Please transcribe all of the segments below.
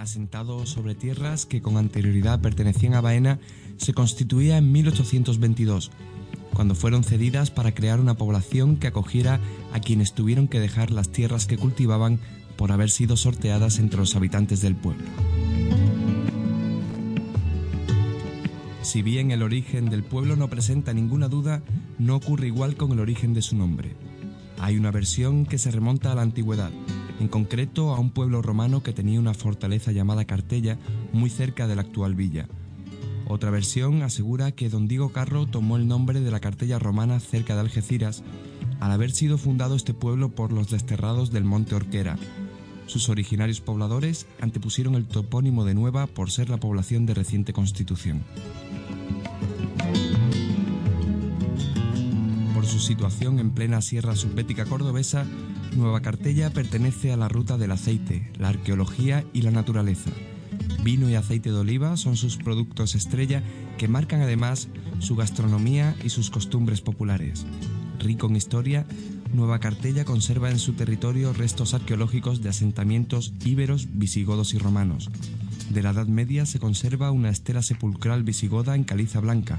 asentado sobre tierras que con anterioridad pertenecían a Baena, se constituía en 1822, cuando fueron cedidas para crear una población que acogiera a quienes tuvieron que dejar las tierras que cultivaban por haber sido sorteadas entre los habitantes del pueblo. Si bien el origen del pueblo no presenta ninguna duda, no ocurre igual con el origen de su nombre. Hay una versión que se remonta a la antigüedad, en concreto a un pueblo romano que tenía una fortaleza llamada Cartella muy cerca de la actual villa. Otra versión asegura que don Diego Carro tomó el nombre de la Cartella romana cerca de Algeciras al haber sido fundado este pueblo por los desterrados del monte Orquera. Sus originarios pobladores antepusieron el topónimo de Nueva por ser la población de reciente constitución. Por su situación en plena sierra subbética cordobesa, Nueva Cartella pertenece a la ruta del aceite, la arqueología y la naturaleza. Vino y aceite de oliva son sus productos estrella que marcan además su gastronomía y sus costumbres populares. Rico en historia, Nueva Cartella conserva en su territorio restos arqueológicos de asentamientos íberos, visigodos y romanos. De la Edad Media se conserva una estela sepulcral visigoda en caliza blanca.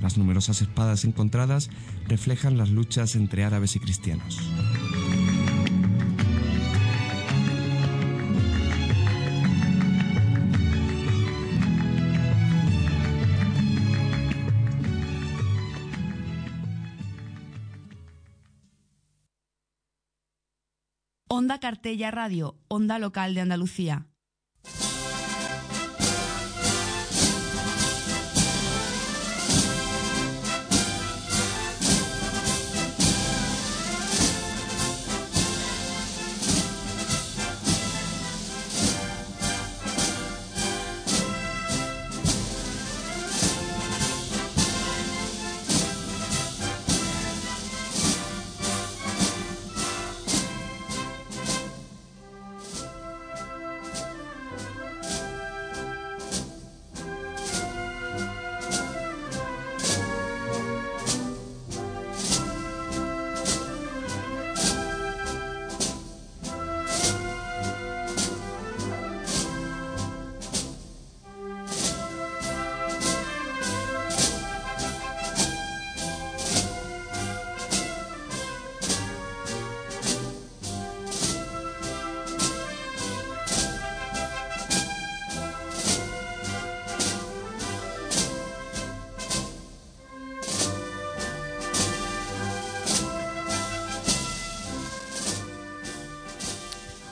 Las numerosas espadas encontradas reflejan las luchas entre árabes y cristianos. Onda Cartella Radio, Onda Local de Andalucía.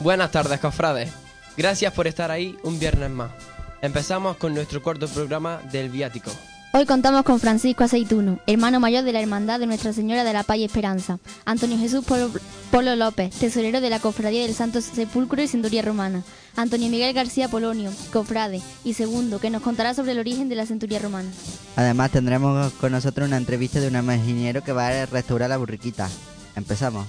Buenas tardes, cofrades. Gracias por estar ahí un viernes más. Empezamos con nuestro cuarto programa del viático. Hoy contamos con Francisco Aceituno, hermano mayor de la Hermandad de Nuestra Señora de la Paz y Esperanza, Antonio Jesús Polo, Polo López, tesorero de la Cofradía del Santo Sepulcro y Centuria Romana, Antonio Miguel García Polonio, cofrade, y segundo, que nos contará sobre el origen de la Centuria Romana. Además tendremos con nosotros una entrevista de un ingeniero que va a restaurar la burriquita. Empezamos.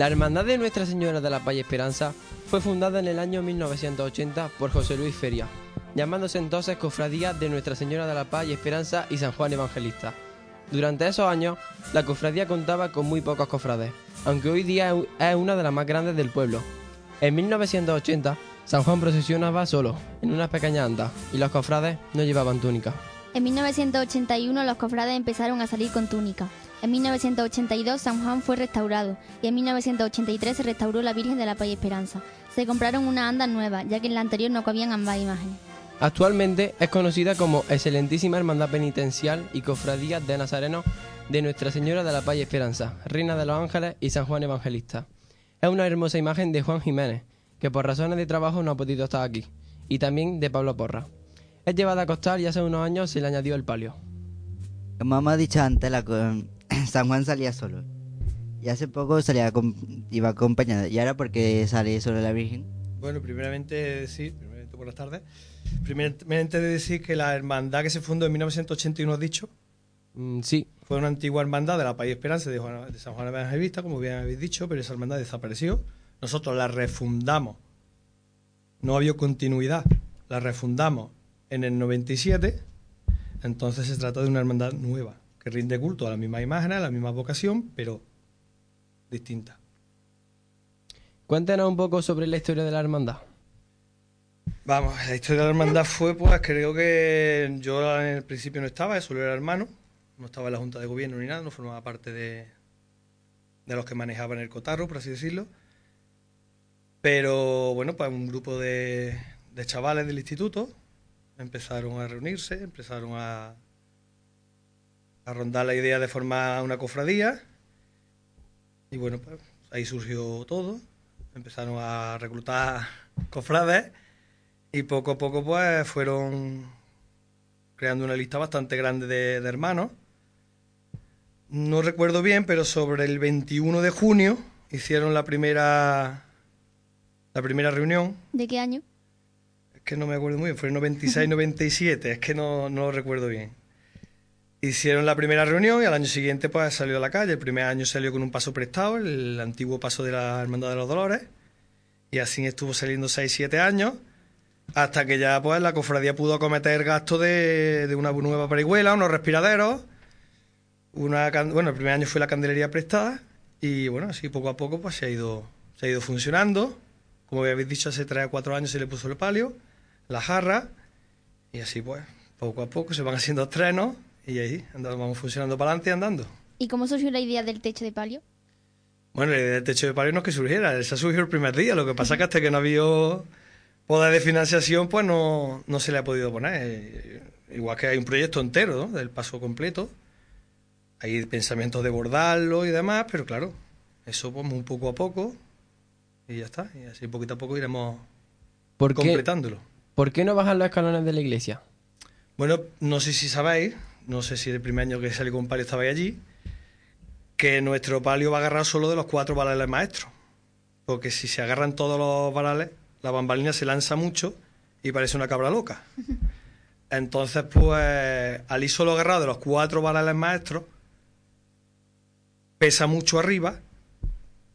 La Hermandad de Nuestra Señora de la y Esperanza fue fundada en el año 1980 por José Luis Feria, llamándose entonces Cofradía de Nuestra Señora de la Paz y Esperanza y San Juan Evangelista. Durante esos años, la cofradía contaba con muy pocos cofrades, aunque hoy día es una de las más grandes del pueblo. En 1980, San Juan procesionaba solo, en unas pequeñas andas, y los cofrades no llevaban túnica. En 1981 los cofrades empezaron a salir con túnica. En 1982 San Juan fue restaurado y en 1983 se restauró la Virgen de la Paz y Esperanza. Se compraron una anda nueva, ya que en la anterior no cabían ambas imágenes. Actualmente es conocida como Excelentísima Hermandad Penitencial y Cofradía de Nazareno de Nuestra Señora de la Paz y Esperanza, Reina de los Ángeles y San Juan Evangelista. Es una hermosa imagen de Juan Jiménez, que por razones de trabajo no ha podido estar aquí, y también de Pablo Porra. Es llevada a costar y hace unos años se le añadió el palio. Como hemos dicho antes, la, San Juan salía solo. Y hace poco salía iba acompañado. ¿Y ahora por qué sale solo la Virgen? Bueno, primeramente decir, primeramente buenas tardes. Primeramente de decir que la hermandad que se fundó en 1981, ¿has dicho? Mm, sí. Fue una antigua hermandad de la País Esperanza de, de San Juan Evangelista, como bien habéis dicho, pero esa hermandad desapareció. Nosotros la refundamos. No había continuidad. La refundamos en el 97. Entonces se trata de una hermandad nueva, que rinde culto a la misma imagen, a la misma vocación, pero distinta. Cuéntanos un poco sobre la historia de la hermandad. Vamos, la historia de la hermandad fue, pues creo que yo en el principio no estaba, solo era hermano, no estaba en la Junta de Gobierno ni nada, no formaba parte de, de los que manejaban el cotarro, por así decirlo. Pero bueno, pues un grupo de, de chavales del instituto empezaron a reunirse, empezaron a, a rondar la idea de formar una cofradía. Y bueno, pues ahí surgió todo. Empezaron a reclutar cofrades y poco a poco pues fueron creando una lista bastante grande de, hermanos. No recuerdo bien, pero sobre el 21 de junio hicieron la primera la primera reunión. ¿De qué año? Es que no me acuerdo muy bien, fue en 96, 97, es que no, no lo recuerdo bien. Hicieron la primera reunión y al año siguiente pues salió a la calle. El primer año salió con un paso prestado, el antiguo paso de la Hermandad de los Dolores. Y así estuvo saliendo 6, 7 años hasta que ya pues la cofradía pudo acometer gasto de, de una nueva parihuela, unos respiraderos. Una, bueno, el primer año fue la candelería prestada y bueno, así poco a poco pues se ha ido, se ha ido funcionando. Como habéis dicho, hace tres o cuatro años se le puso el palio, la jarra y así pues, poco a poco se van haciendo estrenos y ahí andamos, vamos funcionando para adelante andando. ¿Y cómo surgió la idea del techo de palio? Bueno, la idea del techo de palio no es que surgiera, esa surgió el primer día, lo que pasa es que hasta que no había poder de financiación, pues no, no se le ha podido poner. Eh, igual que hay un proyecto entero, ¿no? Del paso completo. Hay pensamientos de bordarlo y demás, pero claro, eso pues un poco a poco y ya está. Y así poquito a poco iremos completándolo. ¿Por qué no bajan los escalones de la iglesia? Bueno, no sé si sabéis, no sé si el primer año que salí con palio estabais allí, que nuestro palio va a agarrar solo de los cuatro varales maestros. Porque si se agarran todos los varales, la bambalina se lanza mucho y parece una cabra loca. Entonces, pues, al ir solo agarrado de los cuatro varales maestros, pesa mucho arriba,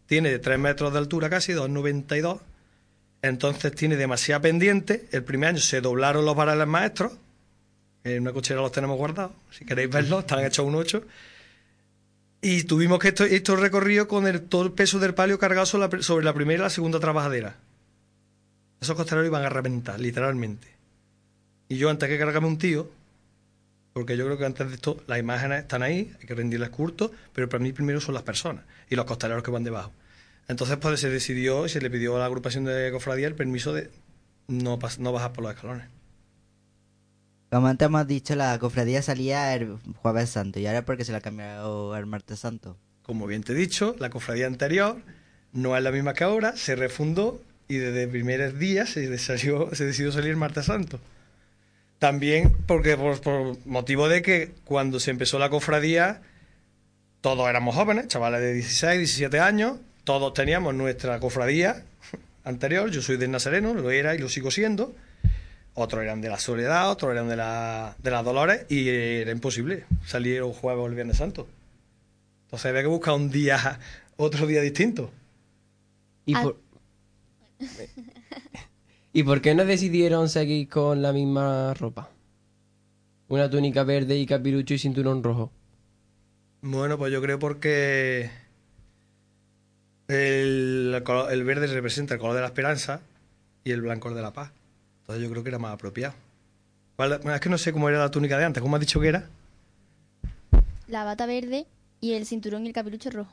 tiene 3 metros de altura casi, 2,92. Entonces tiene demasiada pendiente. El primer año se doblaron los varales maestros. En una cochera los tenemos guardados. Si queréis verlos, están hechos un 8. Y tuvimos que esto, esto recorrido con el, todo el peso del palio cargado sobre la primera y la segunda trabajadera esos costaleros iban a reventar, literalmente. Y yo, antes que cargarme un tío, porque yo creo que antes de esto las imágenes están ahí, hay que rendirles culto, pero para mí primero son las personas y los costaleros que van debajo. Entonces pues se decidió y se le pidió a la agrupación de cofradía el permiso de no, no bajar por los escalones. Como antes hemos dicho, la cofradía salía el jueves santo y ahora porque se la ha cambiado al martes santo. Como bien te he dicho, la cofradía anterior no es la misma que ahora, se refundó y desde primeros días se, salió, se decidió salir martes santo. También porque por, motivo de que cuando se empezó la cofradía, todos éramos jóvenes, chavales de 16, 17 años, todos teníamos nuestra cofradía anterior, yo soy del Nazareno, lo era y lo sigo siendo, otros eran de la Soledad, otros eran de la, de las Dolores, y era imposible salir un jueves o el Viernes Santo. Entonces había que buscar un día, otro día distinto. ¿Y por... ¿Y por qué no decidieron seguir con la misma ropa? Una túnica verde y capirucho y cinturón rojo. Bueno, pues yo creo porque el, el verde representa el color de la esperanza y el blanco el de la paz. Entonces yo creo que era más apropiado. Bueno, es que no sé cómo era la túnica de antes, ¿cómo has dicho que era? La bata verde y el cinturón y el capirucho rojo.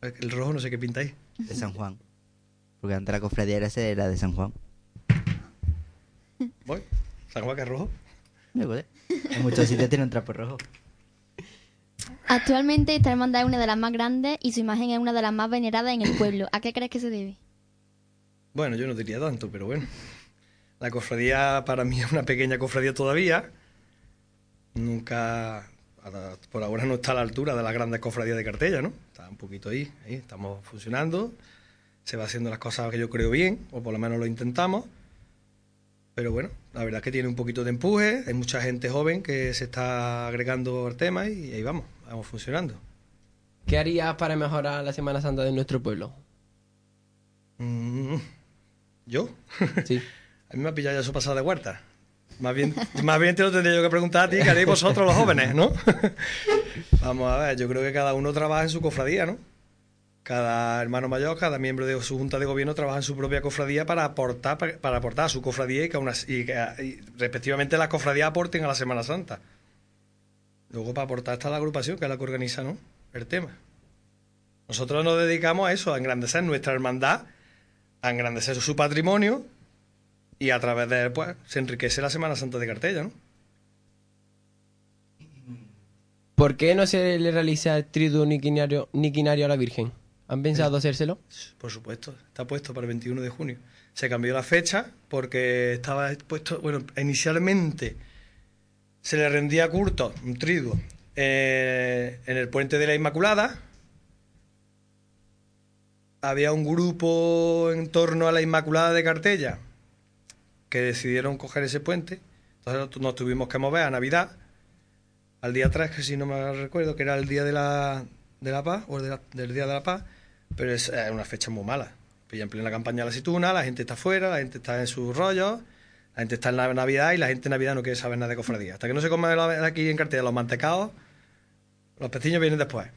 El rojo no sé qué pintáis. De San Juan. Porque antes la cofradía era, ese, era de San Juan. Voy. San Juan que es rojo. Me acuerdo. En muchos sitios tiene un trapo rojo. Actualmente esta hermandad es una de las más grandes y su imagen es una de las más veneradas en el pueblo. ¿A qué crees que se debe? Bueno, yo no diría tanto, pero bueno. La cofradía para mí es una pequeña cofradía todavía. Nunca, por ahora no está a la altura de las grandes cofradías de Cartella, ¿no? Está un poquito ahí, ahí, estamos funcionando. Se va haciendo las cosas que yo creo bien, o por lo menos lo intentamos. Pero bueno, la verdad es que tiene un poquito de empuje. Hay mucha gente joven que se está agregando al tema y ahí vamos, vamos funcionando. ¿Qué harías para mejorar la Semana Santa de nuestro pueblo? Mm, ¿Yo? Sí. A mí me ha pillado ya eso pasado de huerta. Más bien, más bien te lo tendría yo que preguntar a ti, que haréis vosotros los jóvenes, ¿no? Vamos a ver, yo creo que cada uno trabaja en su cofradía, ¿no? Cada hermano mayor, cada miembro de su junta de gobierno trabaja en su propia cofradía para aportar, para, aportar a su cofradía y que, respectivamente las cofradías aporten a la Semana Santa. Luego para aportar está la agrupación, que es la que organiza, ¿no? El tema. Nosotros nos dedicamos a eso, a engrandecer nuestra hermandad, a engrandecer su patrimonio y a través de él, pues, se enriquece la Semana Santa de Cartella, ¿no? ¿Por qué no se le realiza el triduo niquinario, niquinario a la Virgen? ¿Han pensado hacérselo? Por supuesto, está puesto para el 21 de junio. Se cambió la fecha porque estaba puesto, bueno, inicialmente se le rendía culto, un triduo, eh, en el puente de la Inmaculada. Había un grupo en torno a la Inmaculada de Cartella que decidieron coger ese puente. Entonces nos tuvimos que mover a Navidad, al día 3, que si no me recuerdo, que era el día de la, de la paz, o del día de la paz, pero es una fecha muy mala. Pilla en plena campaña de la aceituna, la gente está fuera, la gente está en sus rollos, la gente está en la Navidad y la gente en Navidad no quiere saber nada de cofradía. Hasta que no se come aquí en Cartella los mantecados, los pestiños vienen después.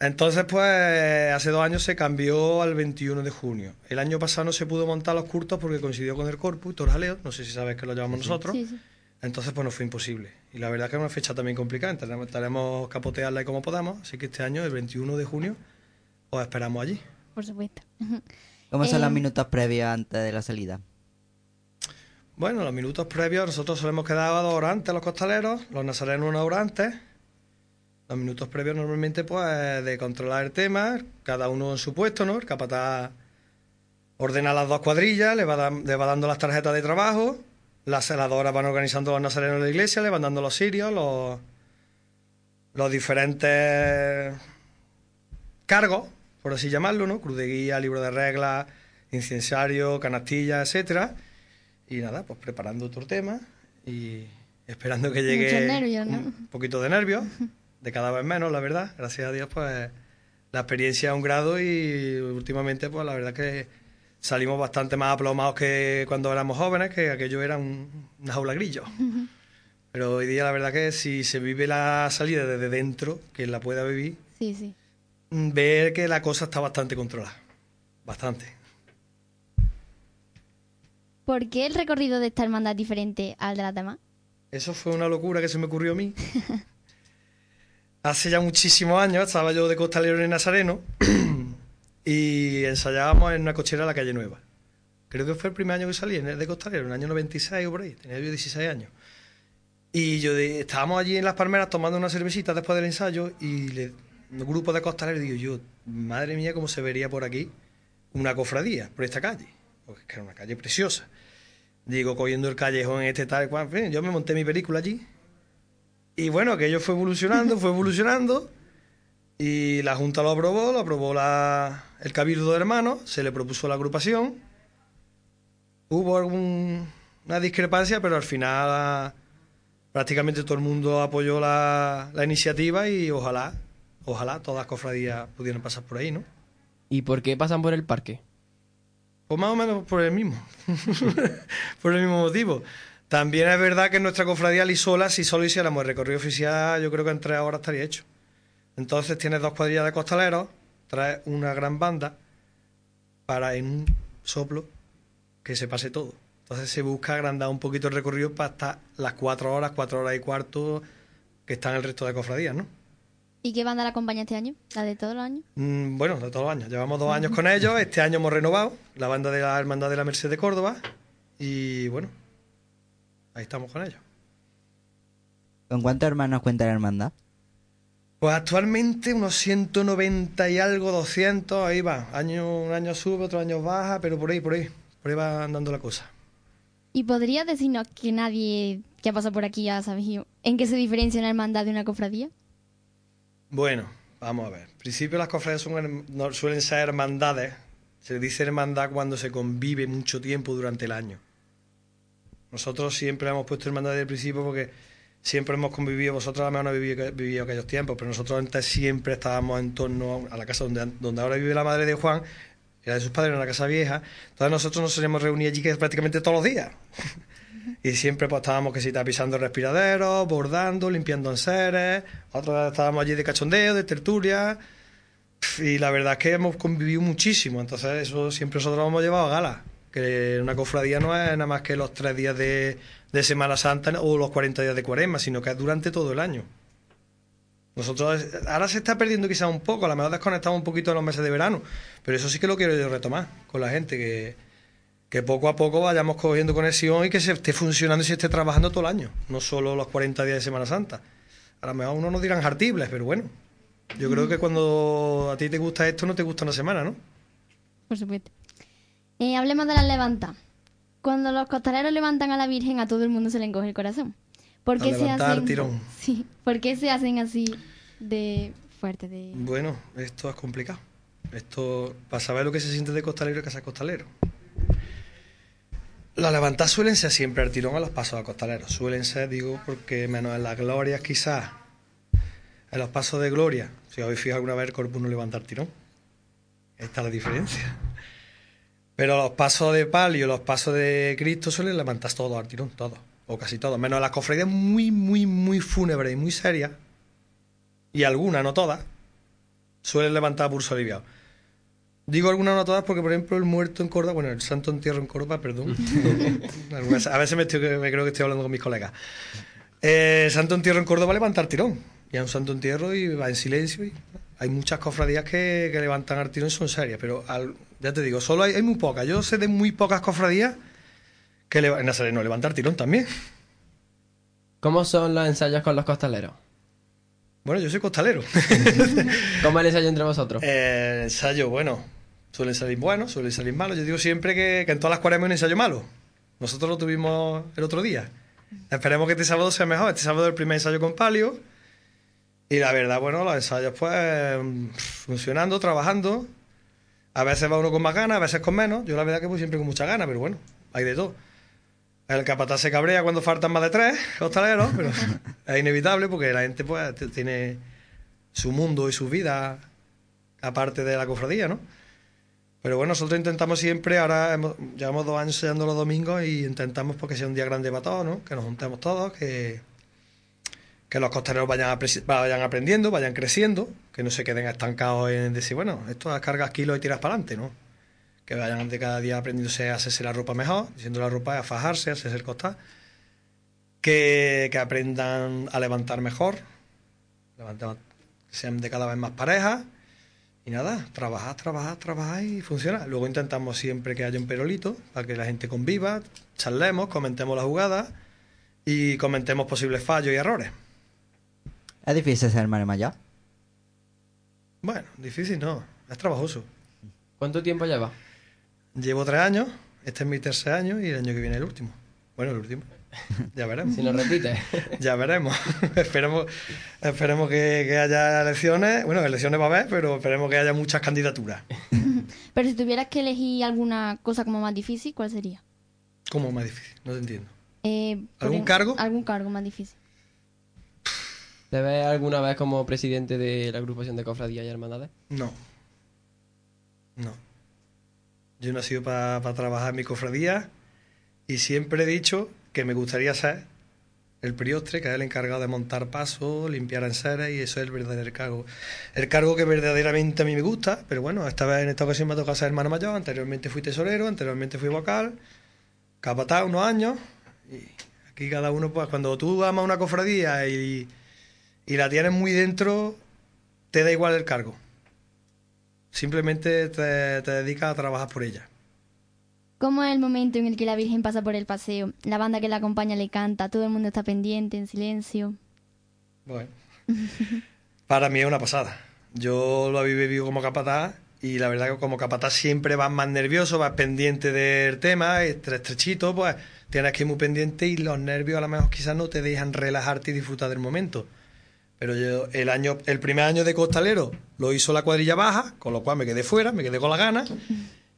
Entonces, pues, hace dos años se cambió al 21 de junio. El año pasado no se pudo montar los curtos porque coincidió con el Corpus y Torjaleo, no sé si sabes que lo llevamos nosotros. Sí, sí. Entonces, pues nos fue imposible. Y la verdad que es una fecha también complicada. Tenemos, tenemos que capotearla como podamos. Así que este año, el 21 de junio, os esperamos allí. Por supuesto. ¿Cómo son Eh, los minutos previos antes de la salida? Bueno, los minutos previos, nosotros solemos quedar dos horas antes los costaleros, los nazarenos una hora antes. Los minutos previos normalmente, pues, de controlar el tema, cada uno en su puesto, ¿no? El capataz ordena las dos cuadrillas, le va, dan- le va dando las tarjetas de trabajo, las celadoras van organizando los nazarenos de la iglesia, le van dando los sirios, los, los diferentes cargos, por así llamarlo, ¿no? Cruz de guía, libro de reglas, incensario, canastilla, etcétera. Y nada, pues preparando otro tema y esperando que llegue nervios, ¿no? un poquito de nervios, de cada vez menos, la verdad. Gracias a Dios, pues la experiencia a un grado y últimamente, pues la verdad que salimos bastante más aplomados que cuando éramos jóvenes, que aquello era un, una jaula grillo. Pero hoy día la verdad que si se vive la salida desde dentro, quien la pueda vivir, Sí, sí. mm, ver que la cosa está bastante controlada. Bastante. ¿Por qué el recorrido de esta hermandad es diferente al de las demás? Eso fue una locura que se me ocurrió a mí. Hace ya muchísimos años estaba yo de costalero en Nazareno y ensayábamos en una cochera en la calle Nueva. Creo que fue el primer año que salí en el de costalero, en el año 96 o por ahí. Tenía yo 16 años. Y yo de- estábamos allí en las palmeras tomando una cervecita después del ensayo y le, un grupo de costaleros digo yo, madre mía, cómo se vería por aquí una cofradía, por esta calle. Porque es que era una calle preciosa. Digo, cogiendo el callejón este tal cual. Yo me monté mi película allí. Y bueno, aquello fue evolucionando, fue evolucionando. Y la Junta lo aprobó, lo aprobó la, el Cabildo de Hermanos, se le propuso la agrupación. Hubo algún- una discrepancia, pero al final ah, prácticamente todo el mundo apoyó la, la iniciativa y ojalá, ojalá todas las cofradías pudieran pasar por ahí, ¿no? ¿Y por qué pasan por el parque? Pues más o menos por el mismo. por el mismo motivo. También es verdad que en nuestra cofradía Lisola, si solo hiciéramos el recorrido oficial, yo creo que en tres horas estaría hecho. Entonces tienes dos cuadrillas de costaleros, traes una gran banda para en un soplo que se pase todo. Entonces se busca agrandar un poquito el recorrido para hasta las cuatro horas, cuatro horas y cuarto que están el resto de cofradías, ¿no? ¿Y qué banda la acompaña este año? ¿La de todos los años? Mm, bueno, de todos los años. Llevamos dos años con ellos. Este año hemos renovado la banda de la Hermandad de la Merced de Córdoba. Y bueno, ahí estamos con ellos. ¿Con cuántos hermanos cuenta la hermandad? Pues actualmente unos 190 y algo, 200, ahí va. Año, un año sube, otro año baja, pero por ahí, por ahí. Por ahí va andando la cosa. ¿Y podrías decirnos que nadie que ha pasado por aquí ya sabe en qué se diferencia una hermandad de una cofradía? Bueno, vamos a ver. En principio las cofradías son, no, suelen ser hermandades. Se dice hermandad cuando se convive mucho tiempo durante el año. Nosotros siempre hemos puesto hermandad desde el principio porque siempre hemos convivido, vosotros a lo mejor no habéis vivido, aquellos tiempos, pero nosotros antes siempre estábamos en torno a la casa donde, donde ahora vive la madre de Juan, era de sus padres en la casa vieja, entonces nosotros nos solíamos reunir allí que prácticamente todos los días. y siempre pues estábamos que si pisando respiraderos, bordando, limpiando enseres, otros estábamos allí de cachondeo, de tertulia, y la verdad es que hemos convivido muchísimo, entonces eso siempre nosotros lo hemos llevado a gala, que una cofradía no es nada más que los tres días de, de Semana Santa o los 40 días de Cuaresma, sino que es durante todo el año. Nosotros, ahora se está perdiendo quizás un poco, a lo mejor desconectamos un poquito en los meses de verano, pero eso sí que lo quiero yo retomar con la gente, que, que poco a poco vayamos cogiendo conexión y que se esté funcionando y se esté trabajando todo el año, no solo los 40 días de Semana Santa. A lo mejor uno nos dirán jartibles, pero bueno, yo creo que cuando a ti te gusta esto, no te gusta una semana, ¿no? Por supuesto. Eh, hablemos de las levantas. Cuando los costaleros levantan a la Virgen, a todo el mundo se le encoge el corazón. ¿Por qué se hacen? Tirón. Sí. ¿Por qué se hacen así de fuerte? De... Bueno, esto es complicado. Esto, para saber lo que se siente de costalero y que sea costalero. Las levantadas suelen ser siempre el tirón a los pasos a costaleros. Suelen ser, digo, porque menos en las glorias quizás, en los pasos de gloria, si habéis fijado alguna vez el cuerpo no levanta el tirón. Ahí está la diferencia. Pero los pasos de palio, los pasos de Cristo suelen levantar todos al tirón, todos, o casi todos, menos las cofradías muy, muy, muy fúnebres y muy serias, y algunas, no todas, suelen levantar a pulso aliviado. Digo algunas, no todas, porque por ejemplo el muerto en Córdoba, bueno, el santo entierro en Córdoba, perdón, a veces me, me, creo que estoy hablando con mis colegas. Eh, el santo entierro en Córdoba levanta el tirón, y es un santo entierro y va en silencio, y hay muchas cofradías que, que levantan al tirón y son serias, pero al, ya te digo, solo hay, hay muy pocas. Yo sé de muy pocas cofradías que le, en Nazareno levantar tirón también. ¿Cómo son los ensayos con los costaleros? Bueno, yo soy costalero. ¿Cómo es el ensayo entre vosotros? Eh, el ensayo, bueno, suele salir bueno, suele salir malo. Yo digo siempre que, que en todas las cuaresmas hay un ensayo malo. Nosotros lo tuvimos el otro día. Esperemos que este sábado sea mejor. Este sábado es el primer ensayo con palio. Y la verdad, bueno, los ensayos pues funcionando, trabajando. A veces va uno con más ganas, a veces con menos. Yo la verdad que voy siempre con mucha ganas, pero bueno, hay de todo. El capataz se cabrea cuando faltan más de tres hostaleros, pero es inevitable porque la gente pues tiene su mundo y su vida aparte de la cofradía, ¿no? Pero bueno, nosotros intentamos siempre, ahora hemos, llevamos dos años sellando los domingos y intentamos porque sea un día grande para todos, ¿no? Que nos juntemos todos, que, que los costaleros vayan, vayan aprendiendo, vayan creciendo, que no se queden estancados en decir, bueno, esto es cargas kilos y tiras para adelante, ¿no? Que vayan de cada día aprendiéndose a hacerse la ropa mejor, diciendo la ropa a fajarse, a hacerse el costal, que, que aprendan a levantar mejor, levantar, sean de cada vez más parejas, y nada, trabajar, trabajar, trabajar y funciona. Luego intentamos siempre que haya un perolito para que la gente conviva, charlemos, comentemos la jugada y comentemos posibles fallos y errores. ¿Es difícil ser hermano mayor? Bueno, difícil no, es trabajoso. ¿Cuánto tiempo lleva? Llevo tres años, este es mi tercer año y el año que viene el último. Bueno, el último. Ya veremos. Si lo repite. ya veremos. esperemos esperemos que, que, haya elecciones. Bueno, elecciones va a haber, pero esperemos que haya muchas candidaturas. pero si tuvieras que elegir alguna cosa como más difícil, ¿cuál sería? ¿Cómo más difícil? No te entiendo. Eh, ¿Algún cargo? Algún cargo más difícil. ¿Te ves alguna vez como presidente de la agrupación de cofradías y hermandades? No. No. Yo he nacido para trabajar en mi cofradía y siempre he dicho que me gustaría ser el priostre, que es el encargado de montar pasos, limpiar enseres y eso es el verdadero cargo. El cargo que verdaderamente a mí me gusta, pero bueno, esta vez en esta ocasión me ha tocado ser hermano mayor, anteriormente fui tesorero, anteriormente fui vocal, capataz unos años y aquí cada uno, pues cuando tú amas una cofradía y, y la tienes muy dentro, te da igual el cargo. Simplemente te, dedicas a trabajar por ella. ¿Cómo es el momento en el que la Virgen pasa por el paseo? La banda que la acompaña le canta, todo el mundo está pendiente, en silencio. Bueno, para mí es una pasada. Yo lo he vivido como capataz y la verdad que como capataz siempre vas más nervioso, vas pendiente del tema, estrechito, pues tienes que ir muy pendiente y los nervios a lo mejor quizás no te dejan relajarte y disfrutar del momento. Pero yo el año, el primer año de costalero lo hizo la cuadrilla baja, con lo cual me quedé fuera, me quedé con la gana.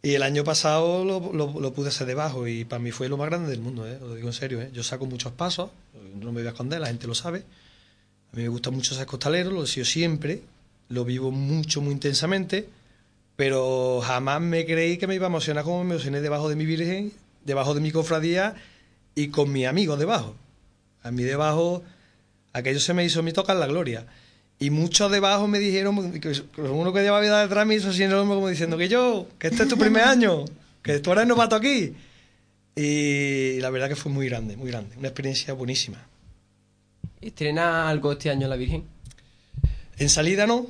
Y el año pasado lo, lo, pude hacer debajo y para mí fue lo más grande del mundo, ¿eh? lo digo en serio. ¿eh? Yo saco muchos pasos, no me voy a esconder, la gente lo sabe. A mí me gusta mucho ser costalero, lo he sido siempre, lo vivo mucho, muy intensamente, pero jamás me creí que me iba a emocionar como me emocioné debajo de mi Virgen, debajo de mi cofradía y con mis amigos debajo. A mí debajo aquello se me hizo mi tocar la gloria. Y muchos debajo me dijeron, uno que lleva vida detrás me hizo así como diciendo que yo, que este es tu primer año, que tú eres novato aquí. Y la verdad que fue muy grande, muy grande, una experiencia buenísima. ¿Estrena algo este año la Virgen? En salida no,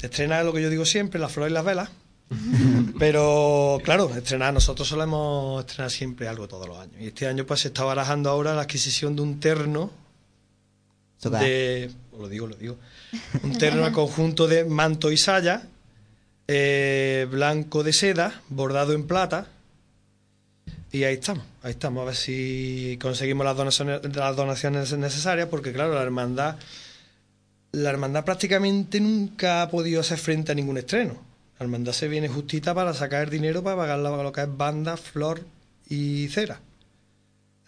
estrena lo que yo digo siempre, las flores y las velas. Pero claro, estrenar, nosotros solemos estrenar siempre algo todos los años. Y este año pues se está barajando ahora la adquisición de un terno de, lo digo, lo digo, un terno conjunto de manto y saya, eh, blanco de seda, bordado en plata, y ahí estamos, ahí estamos, a ver si conseguimos las donaciones, las donaciones necesarias, porque claro, la hermandad, la hermandad prácticamente nunca ha podido hacer frente a ningún estreno. La hermandad se viene justita para sacar dinero para pagar lo que es banda, flor y cera.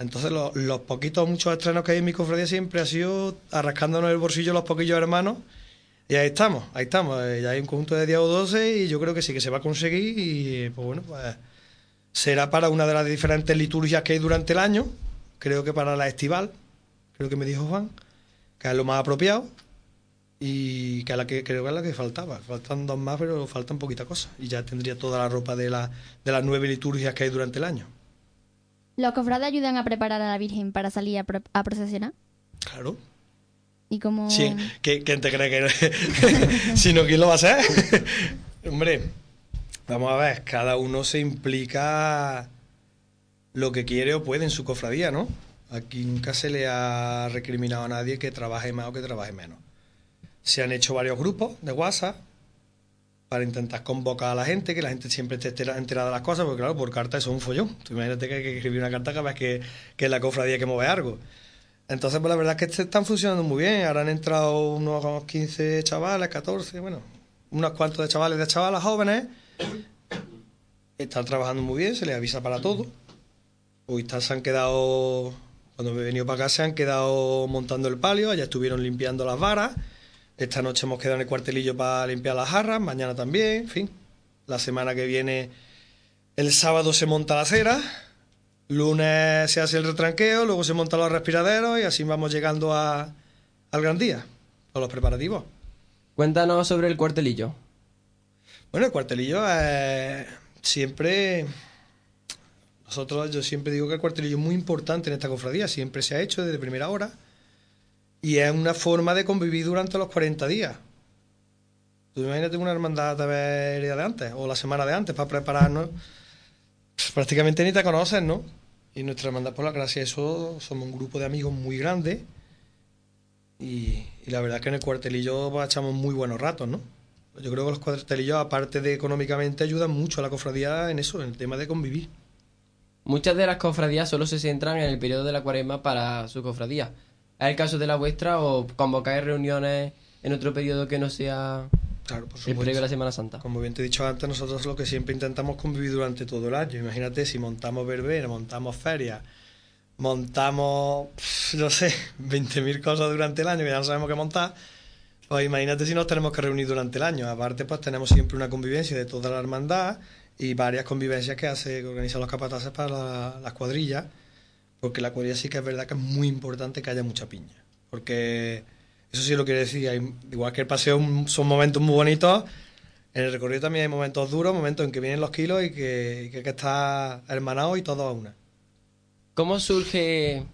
Entonces los, poquitos, muchos estrenos que hay en mi cofradía siempre ha sido arrascándonos el bolsillo los poquillos hermanos. Y ahí estamos, ahí estamos. Eh, ya hay un conjunto de 10 o 12 y yo creo que sí que se va a conseguir y pues bueno, pues será para una de las diferentes liturgias que hay durante el año. Creo que para la estival, creo que me dijo Juan, que es lo más apropiado y que, la que creo que es la que faltaba. Faltan dos más, pero faltan poquita cosa. Y ya tendría toda la ropa de, la, de las nueve liturgias que hay durante el año. ¿Los cofrades ayudan a preparar a la Virgen para salir a, procesionar? Claro. ¿Y cómo...? Sí, ¿quién te cree que si no, quién lo va a hacer? Hombre, vamos a ver, cada uno se implica lo que quiere o puede en su cofradía, ¿no? Aquí nunca se le ha recriminado a nadie que trabaje más o que trabaje menos. Se han hecho varios grupos de WhatsApp para intentar convocar a la gente, que la gente siempre esté enterada de las cosas, porque claro, por carta eso es un follón. Tú imagínate que hay que escribir una carta cada vez que, que la cofradía que mueve algo. Entonces, pues la verdad es que están funcionando muy bien. Ahora han entrado unos 15 chavales, 14, bueno, unos cuantos de chavales de chavalas jóvenes. Están trabajando muy bien, se les avisa para todo. Hoy se han quedado, cuando me he venido para acá, se han quedado montando el palio, allá estuvieron limpiando las varas esta noche hemos quedado en el cuartelillo para limpiar las jarras, mañana también, en fin. La semana que viene, el sábado se monta la cera, lunes se hace el retranqueo, luego se montan los respiraderos y así vamos llegando a, al gran día, con los preparativos. Cuéntanos sobre el cuartelillo. Bueno, el cuartelillo es siempre... Nosotros, yo siempre digo que el cuartelillo es muy importante en esta cofradía, siempre se ha hecho desde primera hora y es una forma de convivir durante los 40 días. Tú imagínate una hermandad de el de antes o la semana de antes para prepararnos. Prácticamente ni te conoces, ¿no? Y nuestra hermandad, por la gracia de eso, somos un grupo de amigos muy grande. Y, la verdad es que en el cuartelillo pues, echamos muy buenos ratos, ¿no? Yo creo que los cuartelillos, aparte de económicamente, ayudan mucho a la cofradía en eso, en el tema de convivir. Muchas de las cofradías solo se centran en el periodo de la cuaresma para su cofradía. ¿Es el caso de la vuestra o convocáis reuniones en otro periodo que no sea claro, por el periodo de la Semana Santa? Como bien te he dicho antes, nosotros lo que siempre intentamos convivir durante todo el año. Imagínate si montamos verbena, montamos ferias, montamos, no sé, 20.000 cosas durante el año que ya no sabemos qué montar. Pues imagínate si nos tenemos que reunir durante el año. Aparte, pues tenemos siempre una convivencia de toda la hermandad y varias convivencias que hace, que organizan los capataces para la- las cuadrillas, porque la cuadrilla sí que es verdad que es muy importante que haya mucha piña, porque eso sí lo quiere decir, hay- igual que el paseo son momentos muy bonitos, en el recorrido también hay momentos duros, momentos en que vienen los kilos y que, y que hay que estar hermanados y todos a una. ¿Cómo surge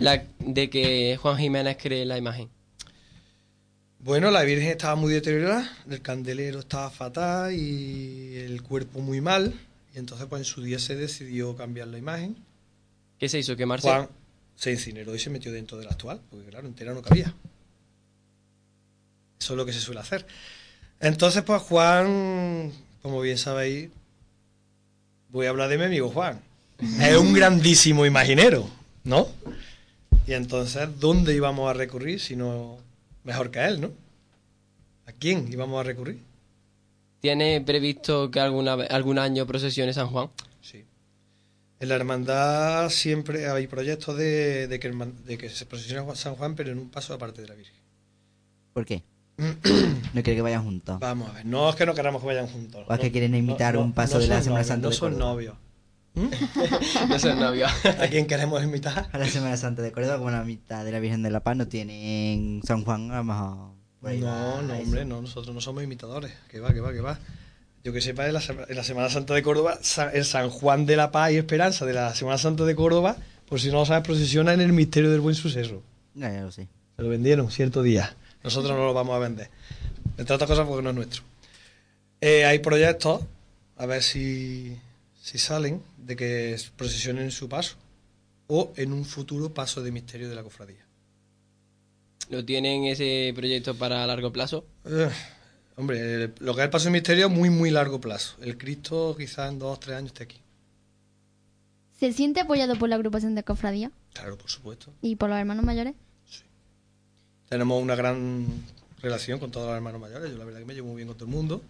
la, de que Juan Jiménez cree la imagen? Bueno, la Virgen estaba muy deteriorada, el candelero estaba fatal y el cuerpo muy mal. Y entonces, pues en su día se decidió cambiar la imagen. ¿Qué se hizo? ¿Quemarse? Juan se incineró y se metió dentro del actual, porque claro, entera no cabía. Eso es lo que se suele hacer. Entonces, pues Juan, como bien sabéis, voy a hablar de mi amigo Juan. Es un grandísimo imaginero, ¿no? Y entonces, ¿dónde íbamos a recurrir si no mejor que a él, ¿no? ¿A quién íbamos a recurrir? ¿Tiene previsto que alguna, algún año procesione San Juan? En la hermandad siempre hay proyectos de, de que, herman- de que se procesione San Juan, pero en un paso aparte de la Virgen. ¿Por qué? no quiere que vayan juntos. Vamos a ver, no es que no queramos que vayan juntos. O es que no- quieren imitar un paso de la son Semana novios, Santa No de son novios. No sé, novio. ¿A quién queremos invitar? A la Semana Santa de Córdoba, como la mitad de la Virgen de la Paz no tienen San Juan, a lo mejor. No, no, hombre, no, nosotros no somos imitadores. Que va, que va, que va. Yo que sepa, en la, sema- en la Semana Santa de Córdoba, el San Juan de la Paz y Esperanza de la Semana Santa de Córdoba, por si no lo sabes, procesiona en el misterio del buen suceso. Ya, ya lo sé. Se lo vendieron cierto día. Nosotros no lo vamos a vender. Entre otras cosas porque no es nuestro. Eh, hay proyectos, a ver si, si salen, de que procesionen en su paso. O en un futuro paso de misterio de la cofradía. ¿No tienen ese proyecto para largo plazo? Eh, hombre, el- lo que es el paso de misterio a muy, muy largo plazo. El Cristo quizás en dos o tres años esté aquí. ¿Se siente apoyado por la agrupación de cofradía Claro, por supuesto. y por los hermanos mayores? Tenemos una gran relación con todos los hermanos mayores. Yo la verdad que me llevo muy bien con todo el mundo.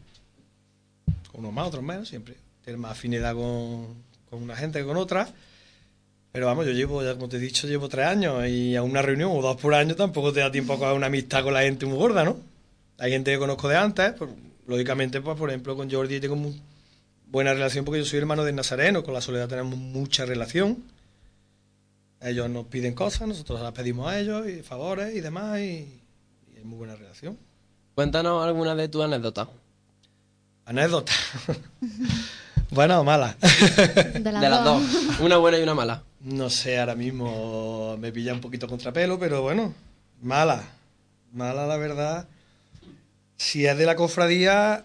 Con unos más, otros menos, siempre. Tienes más afinidad con, con una gente que con otra. Pero vamos, yo llevo, ya como te he dicho, llevo tres años y a una reunión o dos por año tampoco te da tiempo a coger una amistad con la gente muy gorda, ¿no? Hay gente que conozco de antes, pues, lógicamente, pues por ejemplo, con Jordi tengo muy buena relación porque yo soy hermano de Nazareno, con la Soledad tenemos mucha relación. Ellos nos piden cosas, nosotros las pedimos a ellos, y favores y demás, y, y hay muy buena relación. Cuéntanos alguna de tus anécdotas. Anécdota. ¿Buena o mala? De las, de las dos. dos. Una buena y una mala. no sé, ahora mismo me pilla un poquito contrapelo, pero bueno, mala. Mala, la verdad. Si es de la cofradía,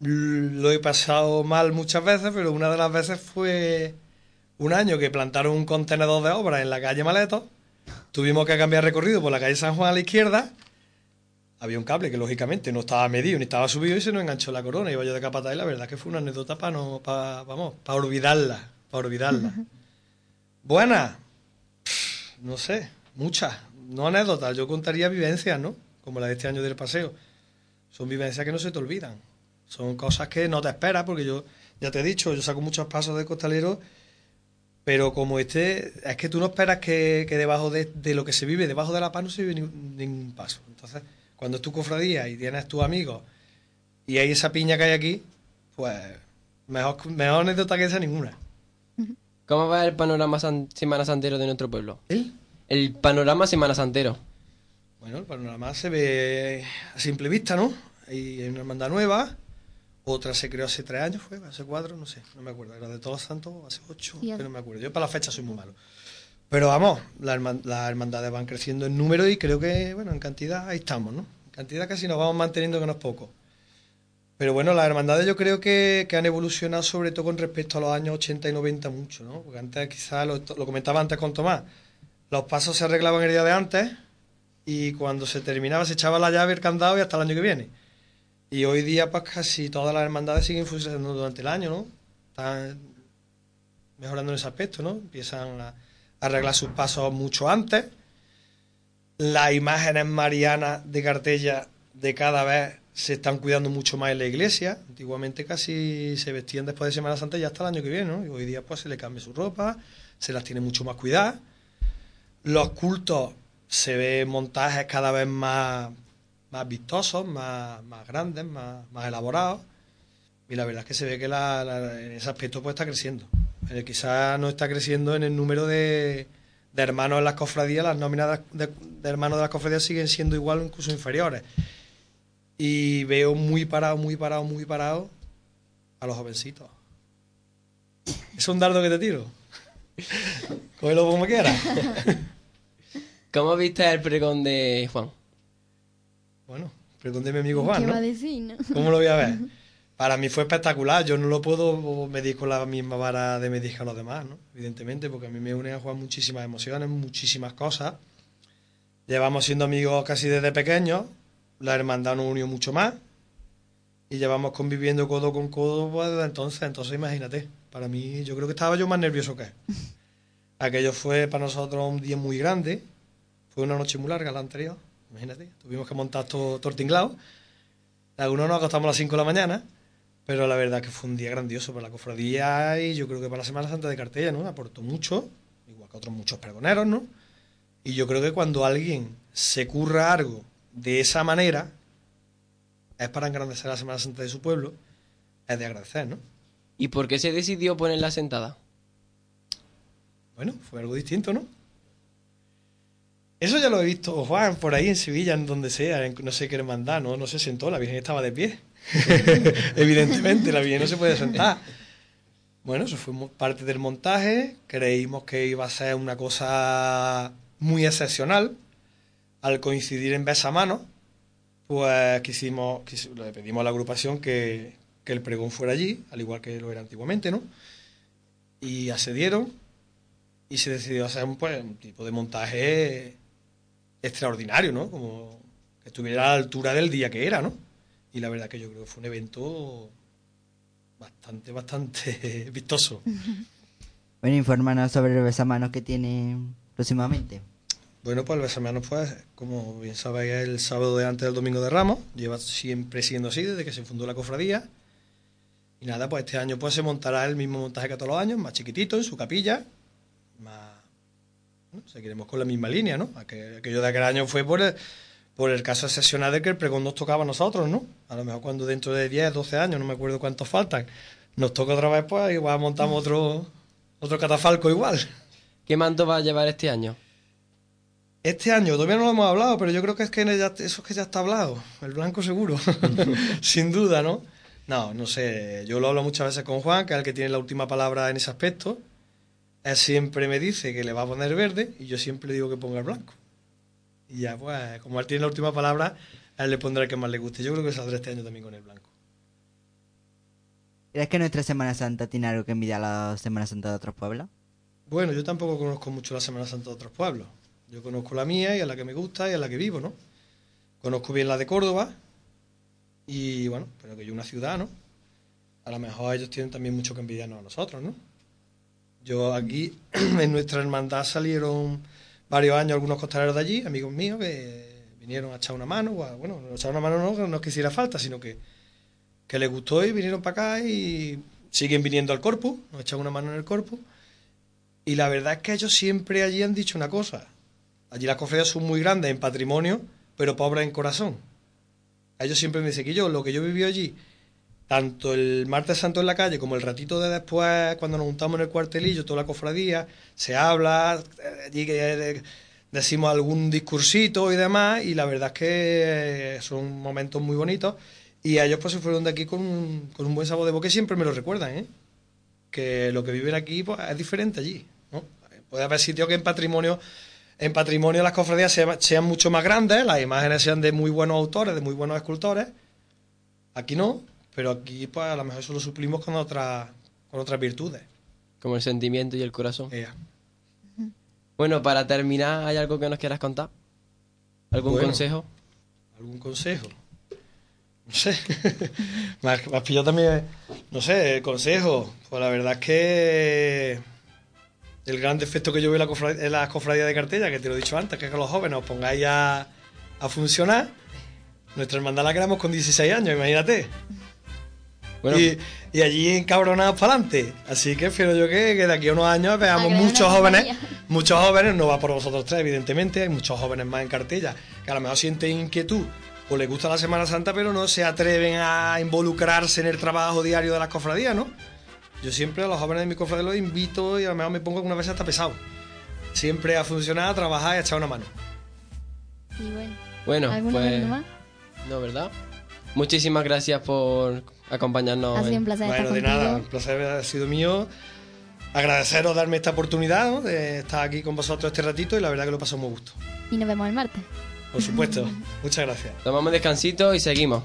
lo he pasado mal muchas veces, pero una de las veces fue un año que plantaron un contenedor de obra en la calle Maleto. Tuvimos que cambiar recorrido por la calle San Juan a la izquierda. Había un cable que lógicamente no estaba medido ni estaba subido y se nos enganchó la corona. Iba yo de capataz y la verdad que fue una anécdota para no, pa- vamos, para olvidarla, para olvidarla. Buena, no sé, muchas, no anécdotas. Yo contaría vivencias, ¿no? Como la de este año del paseo. Son vivencias que no se te olvidan. Son cosas que no te esperas, porque yo, ya te he dicho, yo saco muchos pasos de costalero, pero como este, es que tú no esperas que, que debajo de, de lo que se vive, debajo de la paz no se vive ningún, paso. Entonces, cuando es tu cofradía y tienes tus amigos y hay esa piña que hay aquí, pues mejor, mejor anécdota que esa ninguna. ¿Cómo va el panorama san- Semana Santero de nuestro pueblo? ¿El? El panorama Semana Santero. Bueno, el panorama se ve a simple vista, ¿no? Hay una hermandad nueva, otra se creó hace tres años, fue, hace cuatro, no sé, no me acuerdo. Era de Todos Santos, hace ocho, hace- no me acuerdo. Yo para la fecha soy muy malo. Pero vamos, la las hermandades van creciendo en número y creo que, bueno, en cantidad ahí estamos, ¿no? En cantidad casi nos vamos manteniendo, que no es poco. Pero bueno, las hermandades yo creo que, que han evolucionado sobre todo con respecto a los años 80 y 90 mucho, ¿no? Porque antes quizás, lo, lo comentaba antes con Tomás, los pasos se arreglaban el día de antes y cuando se terminaba se echaba la llave, el candado y hasta el año que viene. Y hoy día pues casi todas las hermandades siguen funcionando durante el año, ¿no? Están mejorando en ese aspecto, ¿no? Empiezan a arreglar sus pasos mucho antes. Las imágenes marianas de cartella de cada vez se están cuidando mucho más en la iglesia. Antiguamente casi se vestían después de Semana Santa y hasta el año que viene, ¿no? Y hoy día pues se le cambia su ropa, se las tiene mucho más cuidadas. Los cultos se ven montajes cada vez más, más vistosos, más, más grandes, más, más elaborados. Y la verdad es que se ve que la- la- en ese aspecto pues está creciendo. Eh, quizás no está creciendo en el número de, de hermanos en las cofradías, las nóminas de- de hermanos de las cofradías siguen siendo igual o incluso inferiores. Y veo muy parado, muy parado, muy parado a los jovencitos. Es un dardo que te tiro. Cógelo como quieras. ¿Cómo viste el pregón de Juan? Bueno, pregúnteme mi amigo Juan, ¿Qué ¿no? va a decir, no? ¿Cómo lo voy a ver? Para mí fue espectacular. Yo no lo puedo medir con la misma vara de medir que a los demás, ¿no? Evidentemente, porque a mí me une a Juan muchísimas emociones, muchísimas cosas. Llevamos siendo amigos casi desde pequeños. La hermandad nos unió mucho más. Y llevamos conviviendo codo con codo pues, desde entonces. Entonces, imagínate. Para mí, yo creo que estaba yo más nervioso que él. Aquello fue para nosotros un día muy grande. Fue una noche muy larga la anterior. Imagínate. Tuvimos que montar todo, todo el tinglado. Algunos nos acostamos a las 5 de la mañana, pero la verdad que fue un día grandioso para la cofradía y yo creo que para la Semana Santa de Cartella, ¿no? Aportó mucho, igual que otros muchos pregoneros, ¿no? Y yo creo que cuando alguien se curra algo de esa manera, es para engrandecer la Semana Santa de su pueblo, es de agradecer, ¿no? ¿Y por qué se decidió poner la sentada? Bueno, fue algo distinto, ¿no? Eso ya lo he visto, Juan, por ahí en Sevilla, en donde sea, en no sé qué hermandad, ¿no? No se sentó, la Virgen estaba de pie. Evidentemente, la Virgen no se puede sentar. Bueno, eso fue parte del montaje, creímos que iba a ser una cosa muy excepcional. Al coincidir en besamano, pues quisimos, quisi- le pedimos a la agrupación que, que el pregón fuera allí, al igual que lo era antiguamente, ¿no? Y accedieron y se decidió hacer un, pues, un tipo de montaje extraordinario, ¿no? Como que estuviera a la altura del día que era, ¿no? Y la verdad que yo creo que fue un evento bastante, bastante vistoso. Bueno, infórmanos sobre el besamanos que tiene próximamente. Bueno, pues el Besamanos, pues, como bien sabéis, es el sábado de antes del Domingo de Ramos. Lleva siempre siendo así desde que se fundó la cofradía. Y nada, pues este año pues se montará el mismo montaje que todos los años, más chiquitito, en su capilla. Más... seguiremos con la misma línea, ¿no? Aquel- Aquello de aquel año fue por el, por el caso excepcional de que el pregón nos tocaba a nosotros, ¿no? A lo mejor cuando dentro de 10, 12 años, no me acuerdo cuántos faltan, nos toca otra vez, pues igual montamos otro, otro catafalco igual. ¿Qué manto va a llevar este año? Este año todavía no lo hemos hablado, pero yo creo que es que ya- eso es que ya está hablado. El blanco seguro, sin duda, ¿no? No, no sé. Yo lo hablo muchas veces con Juan, que es el que tiene la última palabra en ese aspecto. Él siempre me dice que le va a poner verde y yo siempre le digo que ponga el blanco. Y ya, pues, como él tiene la última palabra, a él le pondrá el que más le guste. Yo creo que saldrá este año también con el blanco. ¿Crees que nuestra Semana Santa tiene algo que envidiar a la Semana Santa de otros pueblos? Bueno, yo tampoco conozco mucho la Semana Santa de otros pueblos. Yo conozco la mía y a la que me gusta y a la que vivo, ¿no? Conozco bien la de Córdoba y bueno, pero que yo una ciudad, ¿no? A lo mejor ellos tienen también mucho que envidiarnos a nosotros, ¿no? Yo aquí, en nuestra hermandad salieron varios años algunos costaleros de allí, amigos míos, que vinieron a echar una mano, bueno, no echar una mano no, que no quisiera falta, sino que, que les gustó y vinieron para acá y siguen viniendo al corpus, nos echan una mano en el corpus. Y la verdad es que ellos siempre allí han dicho una cosa. Allí las cofradías son muy grandes en patrimonio, pero pobres en corazón. Ellos siempre me dicen que yo, lo que yo viví allí, tanto el martes santo en la calle como el ratito de después, cuando nos juntamos en el cuartelillo, toda la cofradía, se habla, eh, allí que eh, decimos algún discursito y demás, y la verdad es que son momentos muy bonitos. Y ellos pues se fueron de aquí con un, con un buen sabor de boca y siempre me lo recuerdan, ¿eh? que lo que viven aquí pues, es diferente allí. ¿no? Puede haber sitios que en patrimonio, en patrimonio las cofradías sean, sean mucho más grandes, las imágenes sean de muy buenos autores, de muy buenos escultores. Aquí no, pero aquí pues a lo mejor eso lo suplimos con otras con otras virtudes. Como el sentimiento y el corazón. Bueno, para terminar, ¿hay algo que nos quieras contar? ¿Algún Bueno. consejo? ¿Algún consejo? No sé. me, has, me has pillado también, no sé, el consejo. Pues la verdad es que el gran defecto que yo veo en la cofradía, en la cofradía de Cartella, que te lo he dicho antes, que es que los jóvenes os pongáis a, a funcionar. Nuestra hermandad la creamos con 16 años, imagínate. Bueno, y, y allí encabronados para adelante. Así que espero yo que, que de aquí a unos años veamos muchos jóvenes, muchos jóvenes, no va por vosotros tres, evidentemente, hay muchos jóvenes más en cartella, que a lo mejor sienten inquietud pues les gusta la Semana Santa, pero no se atreven a involucrarse en el trabajo diario de las cofradías, ¿no? Yo siempre a los jóvenes de mi cofradía los invito y a lo mejor me pongo una vez hasta pesado. Siempre a funcionar, a trabajar y a echar una mano. Y bueno, Bueno, ¿algún pues... más? No, ¿verdad? Muchísimas gracias por acompañarnos. Ha sido un placer Bueno, estar de contigo. nada, el placer ha sido mío. Agradeceros darme esta oportunidad ¿no? de estar aquí con vosotros este ratito y la verdad que lo he pasado muy gusto. Y nos vemos el martes. Por supuesto. Muchas gracias. Tomamos descansito y seguimos.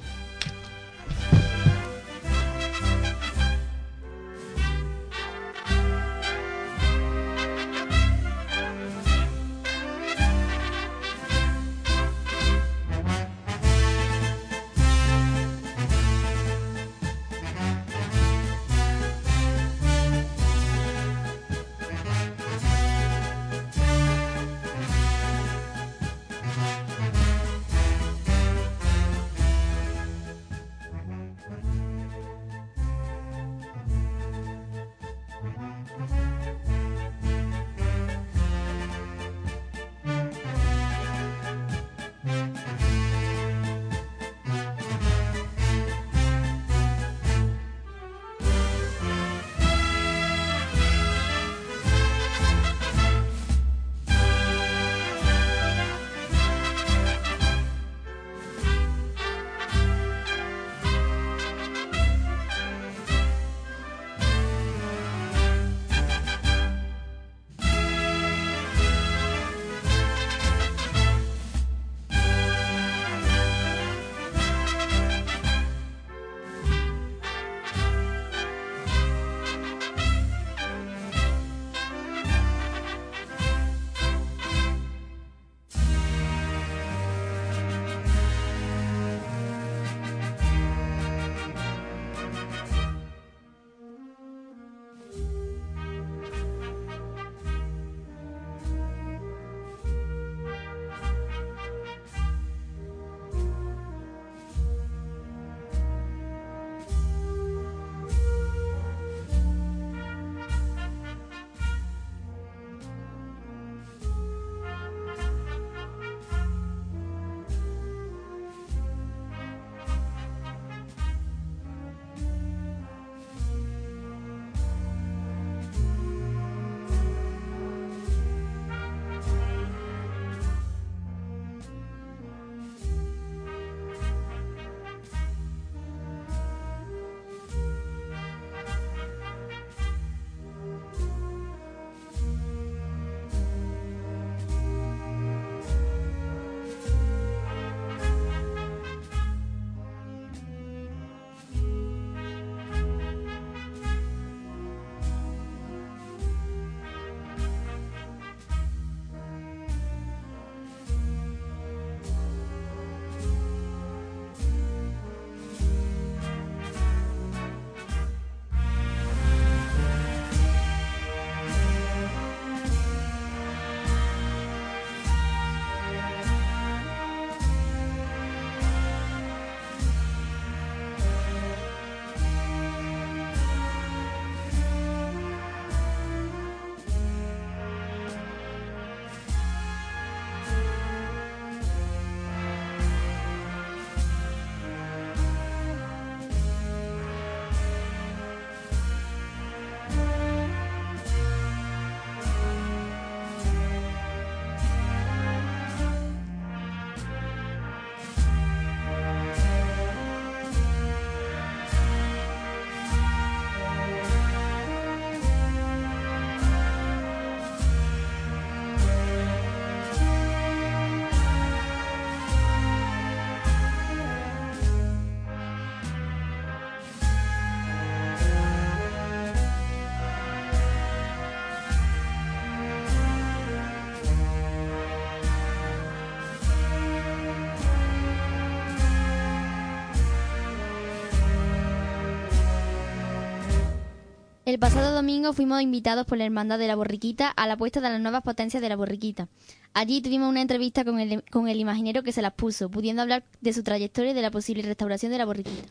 Pasado domingo fuimos invitados por la Hermandad de la Borriquita a la puesta de las nuevas potencias de la Borriquita. Allí tuvimos una entrevista con el, imaginero que se las puso, pudiendo hablar de su trayectoria y de la posible restauración de la Borriquita.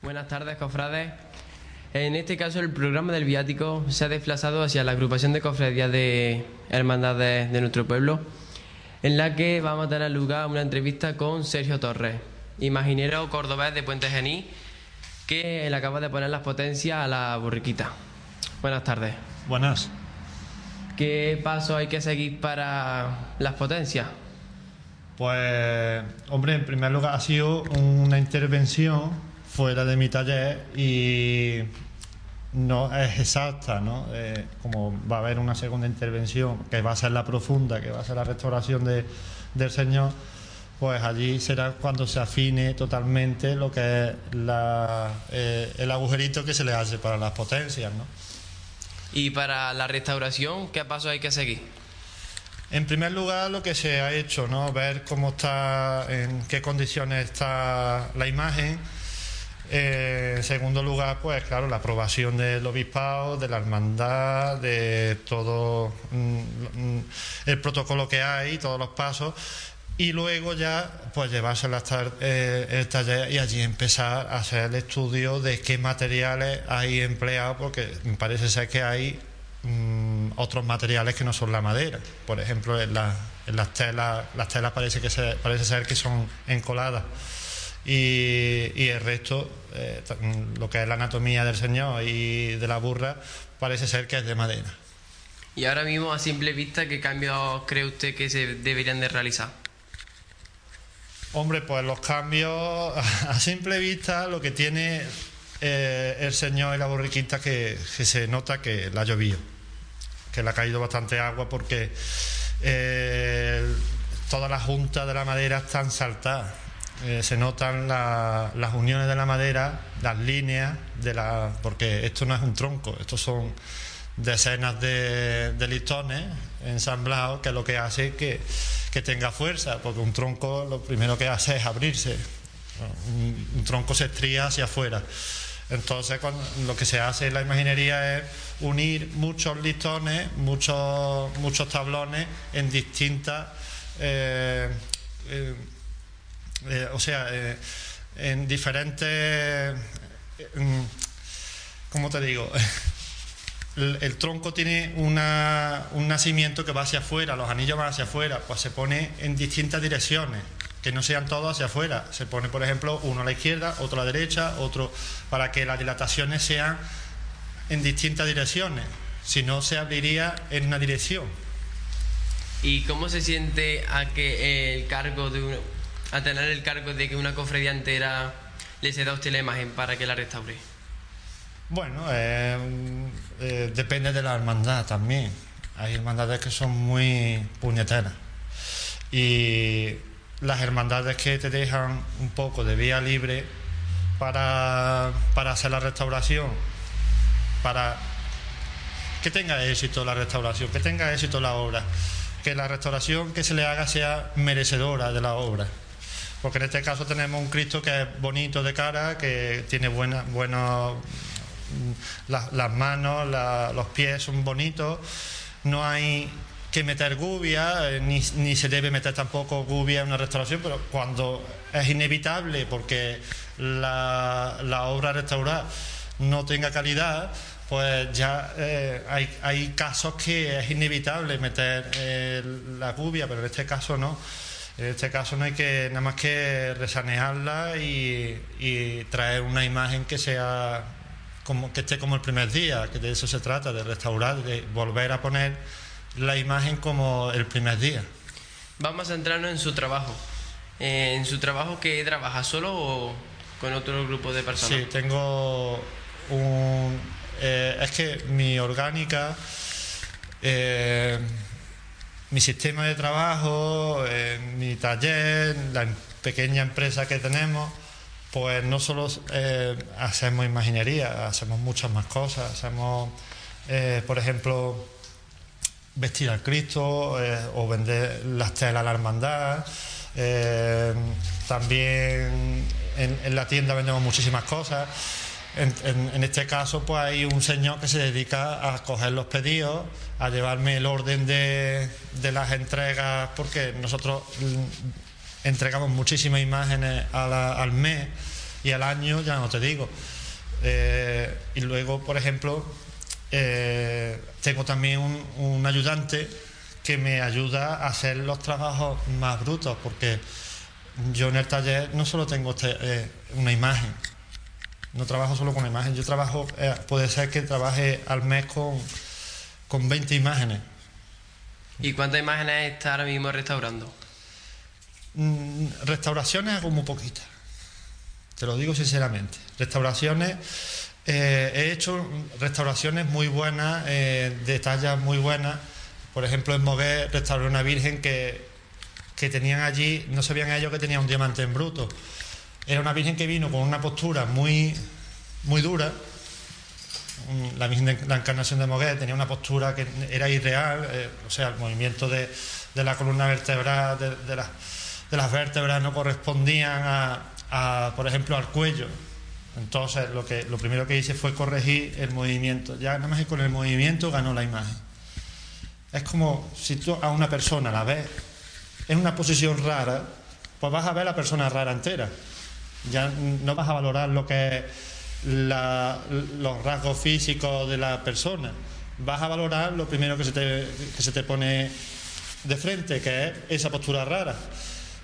Buenas tardes, cofrades. En este caso, el programa del viático se ha desplazado hacia la agrupación de cofradías de hermandades de nuestro pueblo. en la que vamos a tener lugar una entrevista con Sergio Torres, imaginero cordobés de Puente Gení, que le acaba de poner las potencias a la borriquita. Buenas tardes. Buenas. ¿Qué paso hay que seguir para las potencias? Pues, hombre, en primer lugar ha sido una intervención fuera de mi taller y no es exacta, ¿no? Eh, como va a haber una segunda intervención que va a ser la profunda, que va a ser la restauración de, del Señor, pues allí será cuando se afine totalmente lo que es la, eh, el agujerito que se le hace para las potencias, ¿no? Y para la restauración, ¿qué paso hay que seguir? En primer lugar, lo que se ha hecho, ¿no? Ver cómo está, en qué condiciones está la imagen. Eh, en segundo lugar, pues claro, la aprobación del obispado, de la hermandad, de todo mm, mm, el protocolo que hay, todos los pasos. Y luego ya, pues llevársela hasta eh, el taller y allí empezar a hacer el estudio de qué materiales hay empleados, porque parece ser que hay mm, otros materiales que no son la madera. Por ejemplo, en, la- en las telas, las telas parece que se- parece ser que son encoladas. Y, el resto, eh, lo que es la anatomía del señor y de la burra, parece ser que es de madera. Y ahora mismo, a simple vista, ¿qué cambios cree usted que se deberían de realizar? Hombre, pues los cambios, a simple vista, lo que tiene eh, el señor y la borriquita que, se nota que la ha llovido, que le ha caído bastante agua porque eh, todas las juntas de la madera están saltadas. Eh, se notan la- las uniones de la madera, las líneas de la. porque esto no es un tronco, estos son decenas de, de listones ensamblados que lo que hace que, que tenga fuerza, porque un tronco lo primero que hace es abrirse. Un, tronco se estría hacia afuera. Entonces lo que se hace en la imaginería es unir muchos listones, muchos, muchos tablones en distintas... eh, eh, eh, o sea, en diferentes... ¿Cómo te digo? El, tronco tiene una- un nacimiento que va hacia afuera, los anillos van hacia afuera, pues se pone en distintas direcciones, que no sean todos hacia afuera. Se pone, por ejemplo, uno a la izquierda, otro a la derecha, otro para que las dilataciones sean en distintas direcciones. Si no, se abriría en una dirección. ¿Y cómo se siente a que el cargo de un- tener el cargo de que una cofradía entera le ceda a usted la imagen para que la restaure? Bueno, eh, eh, depende de la hermandad también. Hay hermandades que son muy puñeteras. Y las hermandades que te dejan un poco de vía libre para, para hacer la restauración, para que tenga éxito la restauración, que tenga éxito la obra, que la restauración que se le haga sea merecedora de la obra. Porque en este caso tenemos un Cristo que es bonito de cara, que tiene buena, buenos mm, las, manos, la- los pies son bonitos, no hay que meter gubia, eh, ni, ni se debe meter tampoco gubia en una restauración, pero cuando es inevitable porque la, la obra restaurada no tenga calidad, pues ya eh, hay, hay casos que es inevitable meter eh, la gubia, pero en este caso no. En este caso no hay que nada más que resanearla y, y traer una imagen que sea como que esté como el primer día, que de eso se trata, de restaurar, de volver a poner la imagen como el primer día. Vamos a centrarnos en su trabajo. Eh, ¿En su trabajo que trabaja solo o con otro grupo de personas? Sí, tengo un... eh, es que mi orgánica, eh, mi sistema de trabajo, mi taller, la em- pequeña empresa que tenemos, pues no solo eh, hacemos imaginería, hacemos muchas más cosas. Hacemos, eh, por ejemplo, vestir al Cristo eh, o vender las telas a la hermandad. También en, la tienda vendemos muchísimas cosas. En, este caso, pues hay un señor que se dedica a coger los pedidos, a llevarme el orden de, las entregas, porque nosotros entregamos muchísimas imágenes la- al mes y al año, ya no te digo. Eh, y luego, por ejemplo, eh, tengo también un, ayudante que me ayuda a hacer los trabajos más brutos, porque yo en el taller no solo tengo este, eh, una imagen, no trabajo solo con imagen, yo trabajo, puede ser que trabaje al mes con, con 20 imágenes. ¿Y cuántas imágenes está ahora mismo restaurando? Mm, restauraciones hago muy poquitas, te lo digo sinceramente. Restauraciones, eh, he hecho restauraciones muy buenas, eh, de tallas muy buenas. Por ejemplo, en Moguer restauré una virgen que, que tenían allí, no sabían ellos que tenía un diamante en bruto. Era una virgen que vino con una postura muy, muy dura. La Virgen la Encarnación de Moguer tenía una postura que era irreal, eh, o sea, el movimiento de, de la columna vertebral, de, de, la- de las vértebras no correspondían a, a, por ejemplo, al cuello. Entonces, lo, que, lo primero que hice fue corregir el movimiento. Ya nada más que con el movimiento ganó la imagen. Es como si tú a una persona la ves en una posición rara, pues vas a ver la persona rara entera. Ya no vas a valorar lo que es los rasgos físicos de la persona. Vas a valorar lo primero que se te, que se te pone de frente, que es esa postura rara.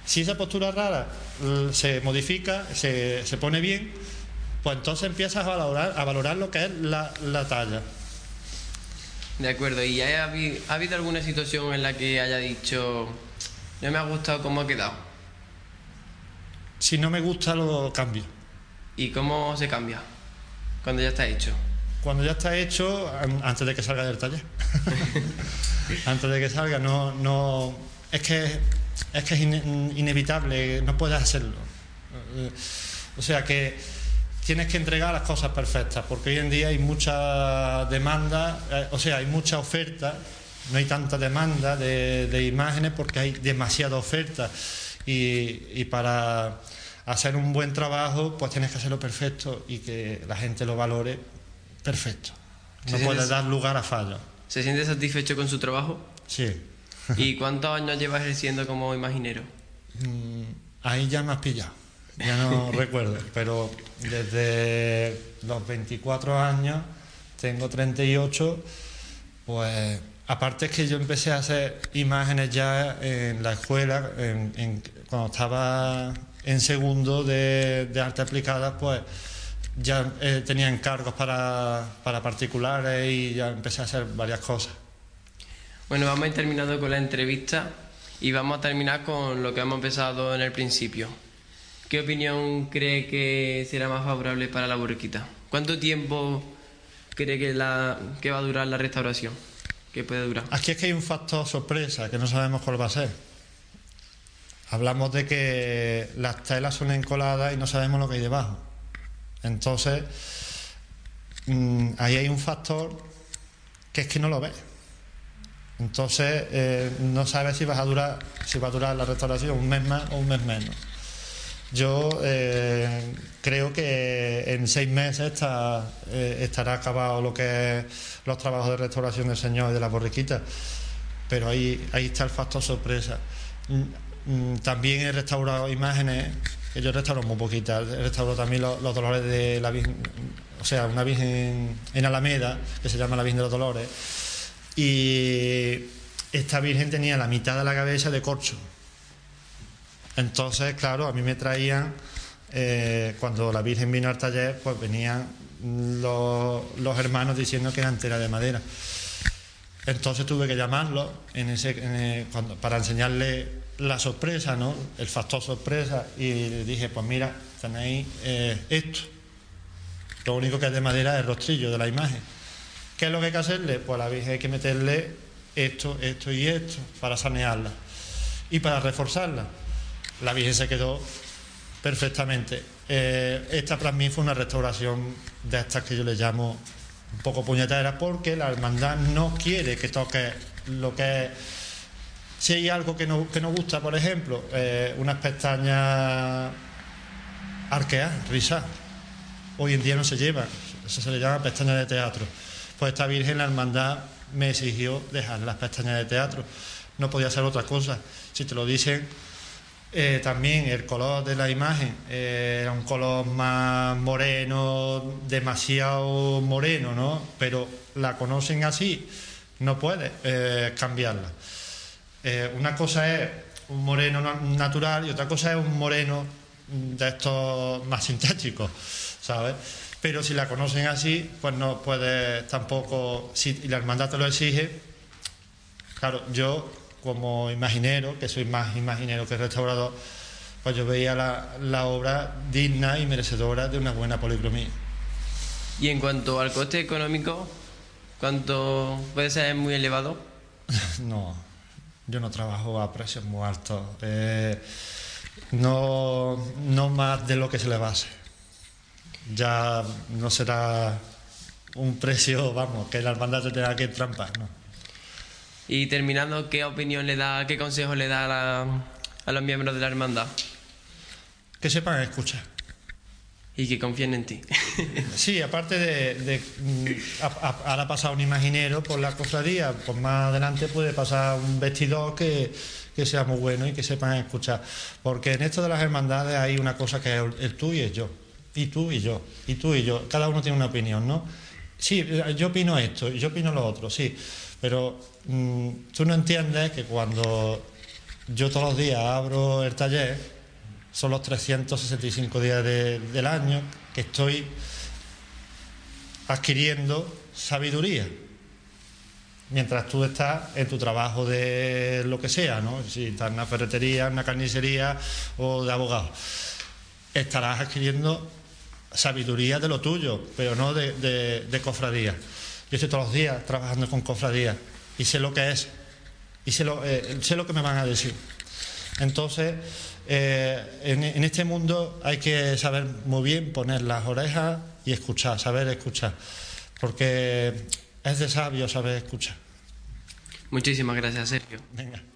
Si esa postura rara l- se modifica, se, se pone bien, pues entonces empiezas a valorar, a valorar lo que es la, la talla. De acuerdo, ¿y ha habi- ha habido alguna situación en la que haya dicho, no me ha gustado cómo ha quedado? Si no me gusta, lo cambio. ¿Y cómo se cambia? Cuando ya está hecho. Cuando ya está hecho, an- antes de que salga del taller. antes de que salga, no, no. Es que es que es ine- inevitable, no puedes hacerlo. O sea que tienes que entregar las cosas perfectas, porque hoy en día hay mucha demanda, eh, o sea, hay mucha oferta, no hay tanta demanda de, de imágenes porque hay demasiada oferta. Y, y para hacer un buen trabajo, pues tienes que hacerlo perfecto y que la gente lo valore perfecto. No puedes dar lugar a fallos. ¿Se siente satisfecho con su trabajo? Sí. ¿Y cuántos años lleva ejerciendo como imaginero? Mm, Ahí ya me has pillado. Ya no recuerdo. Pero desde los 24 años, tengo 38, pues aparte es que yo empecé a hacer imágenes ya en la escuela, en- en- cuando estaba en segundo de, de arte aplicada, pues ya eh, tenía encargos para, para particulares y ya empecé a hacer varias cosas. Bueno, vamos a ir terminando con la entrevista y vamos a terminar con lo que hemos empezado en el principio. ¿Qué opinión cree que será más favorable para la borriquita? ¿Cuánto tiempo cree que, la, que va a durar la restauración? ¿Qué puede durar? Aquí es que hay un factor sorpresa, que no sabemos cuál va a ser. Hablamos de que las telas son encoladas y no sabemos lo que hay debajo. Entonces, mm, ahí hay un factor que es que no lo ves. Entonces, eh, no sabes si vas a durar, si va a durar la restauración un mes más o un mes menos. Yo eh, creo que en seis meses está, eh, estará acabado lo que es los trabajos de restauración del Señor y de la borriquita, pero ahí, ahí está el factor sorpresa. Mm, mm, También he restaurado imágenes, yo restauro muy poquitas, he restaurado también los, los dolores de la Virgen, o sea, una Virgen en Alameda, que se llama la Virgen de los Dolores, y esta Virgen tenía la mitad de la cabeza de corcho. Entonces, claro, a mí me traían, eh, cuando la Virgen vino al taller, pues venían los, hermanos diciendo que era entera de madera. Entonces tuve que el- cuando- para enseñarle la sorpresa, ¿no? el factor sorpresa, y le dije, pues mira, tenéis eh, esto. Lo único que es de madera es el rostrillo de la imagen. ¿Qué es lo que hay que hacerle? Pues a la Virgen hay que meterle esto, esto y esto para sanearla y para reforzarla. La Virgen se quedó perfectamente. Eh, esta para mí fue una restauración de estas que yo le llamo un poco puñetera porque la hermandad no quiere que toque lo que es. Si hay algo que no, que no gusta, por ejemplo, eh, unas pestañas arqueadas, risadas, hoy en día no se llevan, eso se le llama pestañas de teatro. Pues esta Virgen, la hermandad, me exigió dejar las pestañas de teatro. No podía hacer otra cosa. Si te lo dicen, eh, también el color de la imagen eh, era un color más moreno, demasiado moreno, ¿no? Pero la conocen así, no puede eh, cambiarla. Una cosa es un moreno natural y otra cosa es un moreno de estos más sintéticos, ¿sabes? Pero si la conocen así, pues no puede tampoco, si la hermandad te lo exige, claro, yo como imaginero, que soy más imaginero que restaurador, pues yo veía la, la obra digna y merecedora de una buena policromía. Y en cuanto al coste económico, ¿cuánto puede ser muy elevado? no, yo no trabajo a precios muy altos. Eh, no, no más de lo que se le base. Ya no será un precio, vamos, que la hermandad te tenga que trampar, ¿no? Y terminando, ¿qué opinión le da, qué consejo le da a, los miembros de la hermandad? Que sepan escuchar. Y que confíen en ti. sí, aparte de, de mm, ahora ha pasado un imaginero por la cofradía, pues más adelante puede pasar un vestidor que, que sea muy bueno y que sepan escuchar. Porque en esto de las hermandades hay una cosa que es el tú y el yo. Y tú y yo. Y tú y yo. Cada uno tiene una opinión, ¿no? Sí, yo opino esto, yo opino lo otro, sí. Pero mm, tú no entiendes que cuando yo todos los días abro el taller, son los 365 días del año que estoy adquiriendo sabiduría mientras tú estás en tu trabajo de lo que sea, ¿no? Si estás en una ferretería, en una carnicería o de abogado, estarás adquiriendo sabiduría de lo tuyo, pero no de, cofradía. Yo estoy todos los días trabajando con cofradía y sé lo que es y sé lo, eh, sé lo que me van a decir. Entonces, eh, en, en este mundo hay que saber muy bien poner las orejas y escuchar, saber escuchar, porque es de sabio saber escuchar. Muchísimas gracias, Sergio. Venga.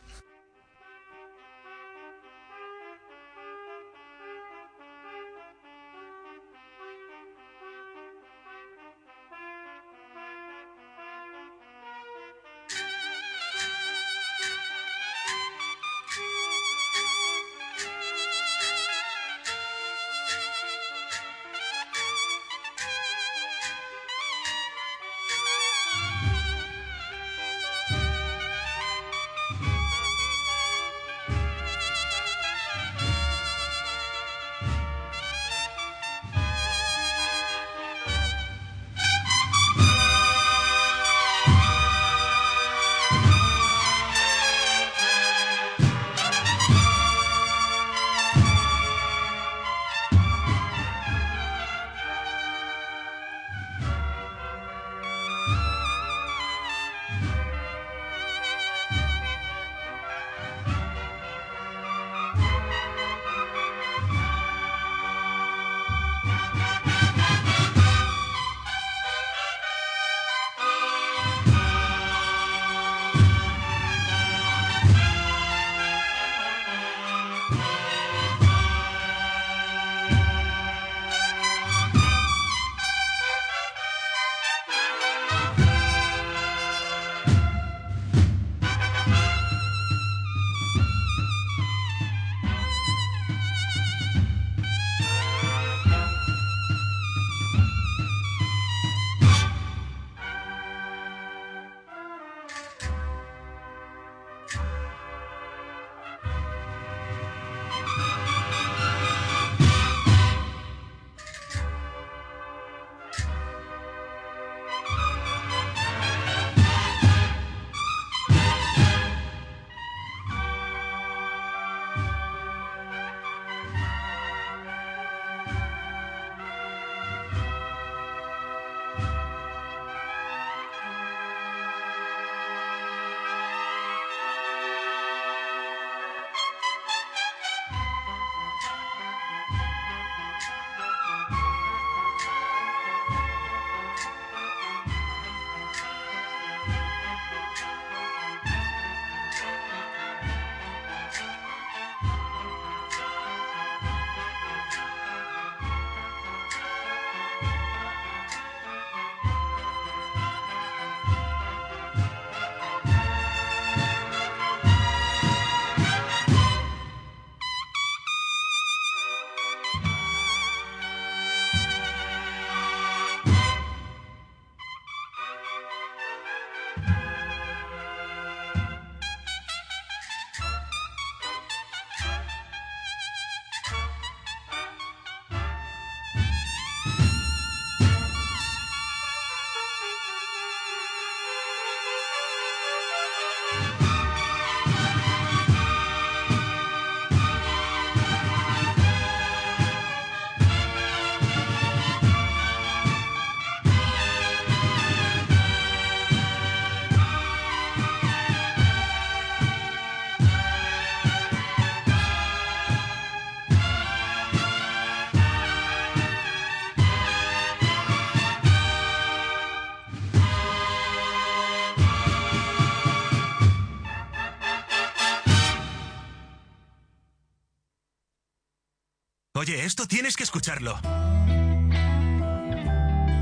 Oye, esto tienes que escucharlo.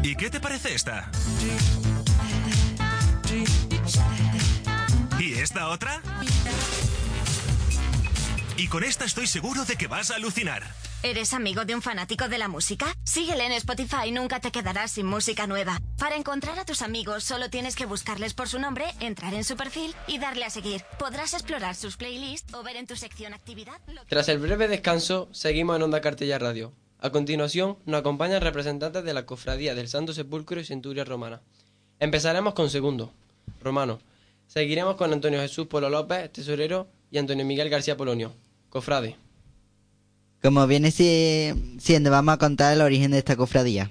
¿Y qué te parece esta? ¿Y esta otra? Y con esta estoy seguro de que vas a alucinar. ¿Eres amigo de un fanático de la música? Síguele en Spotify nunca te quedarás sin música nueva. Para encontrar a tus amigos solo tienes que buscarles por su nombre, entrar en su perfil y darle a seguir. Podrás explorar sus playlists o ver en tu sección actividad. lo que- Tras el breve descanso, seguimos en Onda Cartella Radio. A continuación, nos acompañan representantes de la Cofradía del Santo Sepulcro y Centuria Romana. Empezaremos con segundo, Romano. Seguiremos con Antonio Jesús Polo López, tesorero, y Antonio Miguel García Polonio, cofrade. Como viene si- siendo, vamos a contar el origen de esta cofradía.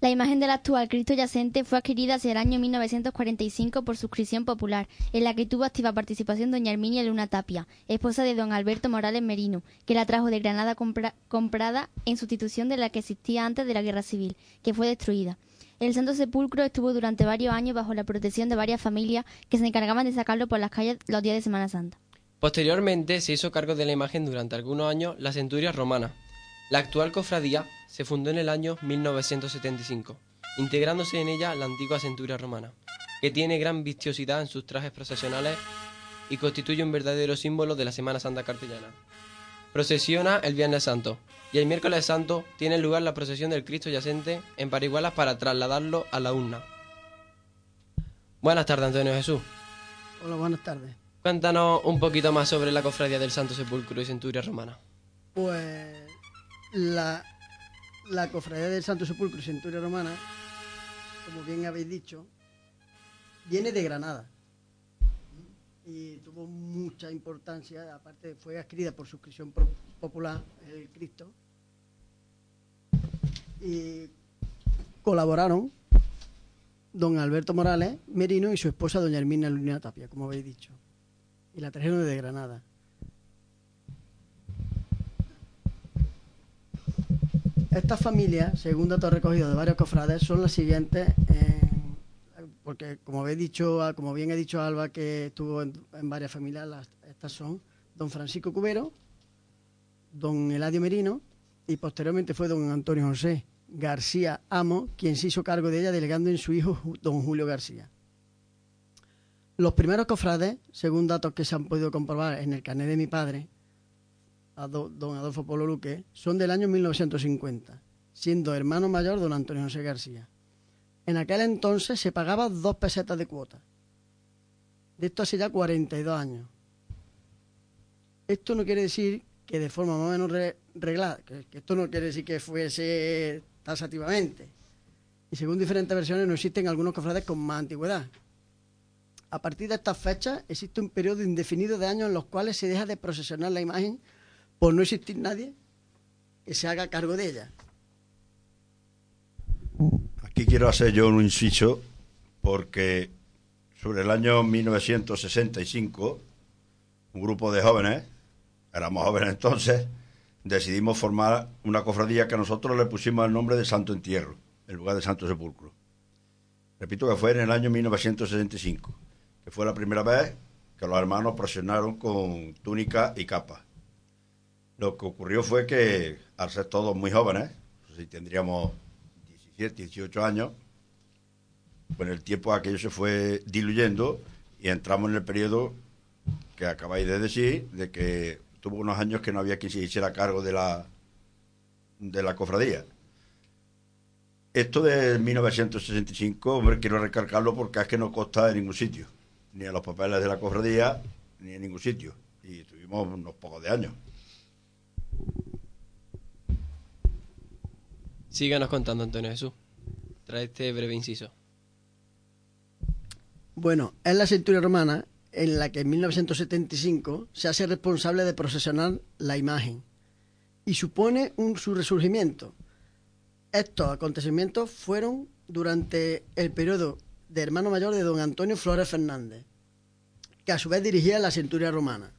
La imagen del actual Cristo yacente fue adquirida hacia el año 1945 por suscripción popular, en la que tuvo activa participación doña Herminia Luna Tapia, esposa de don Alberto Morales Merino, que la trajo de Granada compra- comprada en sustitución de la que existía antes de la Guerra Civil, que fue destruida. El Santo Sepulcro estuvo durante varios años bajo la protección de varias familias que se encargaban de sacarlo por las calles los días de Semana Santa. Posteriormente se hizo cargo de la imagen durante algunos años la Centuria Romana. La actual cofradía se fundó en el año 1975, integrándose en ella la antigua Centuria Romana, que tiene gran vistiosidad en sus trajes procesionales y constituye un verdadero símbolo de la Semana Santa cartellana. Procesiona el Viernes Santo y el miércoles santo tiene lugar la procesión del Cristo yacente en Parihuelas para trasladarlo a la urna. Buenas tardes, Antonio Jesús. Hola, buenas tardes. Cuéntanos un poquito más sobre la cofradía del Santo Sepulcro y Centuria Romana. Pues la, la cofradía del Santo Sepulcro y Centuria Romana, como bien habéis dicho, viene de Granada. Y tuvo mucha importancia, aparte fue adquirida por suscripción popular, el Cristo. Y colaboraron don Alberto Morales Merino y su esposa doña Hermina Luna Tapia, como habéis dicho. Y la trajeron desde Granada. Estas familias, según datos recogidos de varios cofrades, son las siguientes, en- porque como habéis dicho, como bien ha dicho Alba, que estuvo en, en varias familias, las- estas son don Francisco Cubero, don Eladio Merino y posteriormente fue don Antonio José García Amo quien se hizo cargo de ella delegando en su hijo don Julio García. Los primeros cofrades, según datos que se han podido comprobar en el carnet de mi padre, Ado- don Adolfo Polo Luque, son del año 1950, siendo hermano mayor don Antonio José García. En aquel entonces se pagaba dos pesetas de cuota. De esto hace ya 42 años. Esto no quiere decir que de forma más o menos re- reglada, que esto no quiere decir que fuese tasativamente. Y según diferentes versiones no existen algunos cofrades con más antigüedad. A partir de estas fechas existe un periodo indefinido de años en los cuales se deja de procesionar la imagen por no existir nadie que se haga cargo de ella. Aquí quiero hacer yo un inciso porque sobre el año 1965 un grupo de jóvenes, éramos jóvenes entonces, decidimos formar una cofradía que nosotros le pusimos el nombre de Santo Entierro, en lugar de Santo Sepulcro. Repito que fue en el año 1965, que fue la primera vez que los hermanos procesionaron con túnica y capa. Lo que ocurrió fue que, al ser todos muy jóvenes, si tendríamos 17, 18 años, con el tiempo aquello se fue diluyendo y entramos en el periodo que acabáis de decir, de que tuvo unos años que no había quien se hiciera cargo de la, de la cofradía. Esto de 1965, hombre, quiero recalcarlo porque es que no consta en ningún sitio, ni en los papeles de la cofradía, ni en ningún sitio. Y tuvimos unos pocos de años. Síganos contando, Antonio Jesús. Trae este breve inciso. Bueno, es la centuria romana en la que en 1975 se hace responsable de procesionar la imagen y supone un, su resurgimiento. Estos acontecimientos fueron durante el periodo de hermano mayor de don Antonio Flores Fernández, que a su vez dirigía la centuria romana,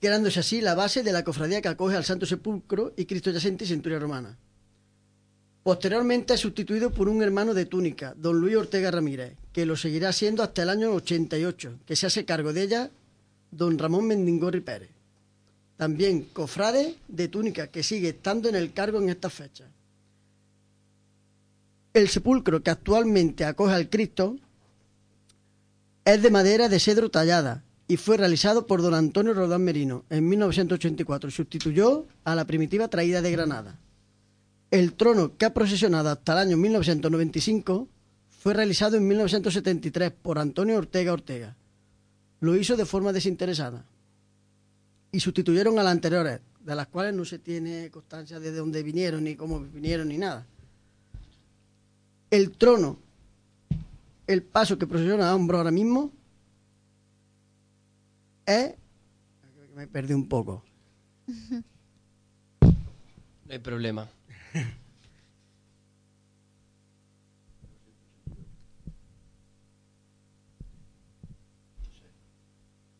quedándose así la base de la cofradía que acoge al Santo Sepulcro y Cristo Yacente y centuria romana. Posteriormente es sustituido por un hermano de túnica, don Luis Ortega Ramírez, que lo seguirá siendo hasta el año 88, que se hace cargo de ella don Ramón Mendingorri Pérez. también cofrade de túnica que sigue estando en el cargo en esta fecha. El sepulcro que actualmente acoge al Cristo es de madera de cedro tallada y fue realizado por don Antonio Rodán Merino en 1984 y sustituyó a la primitiva traída de Granada. El trono que ha procesionado hasta el año 1995 fue realizado en 1973 por Antonio Ortega Ortega. Lo hizo de forma desinteresada y sustituyeron a las anteriores, de las cuales no se tiene constancia de dónde vinieron, ni cómo vinieron, ni nada. El trono, el paso que procesiona a hombro ahora mismo, es... Me perdí un poco. No hay problema.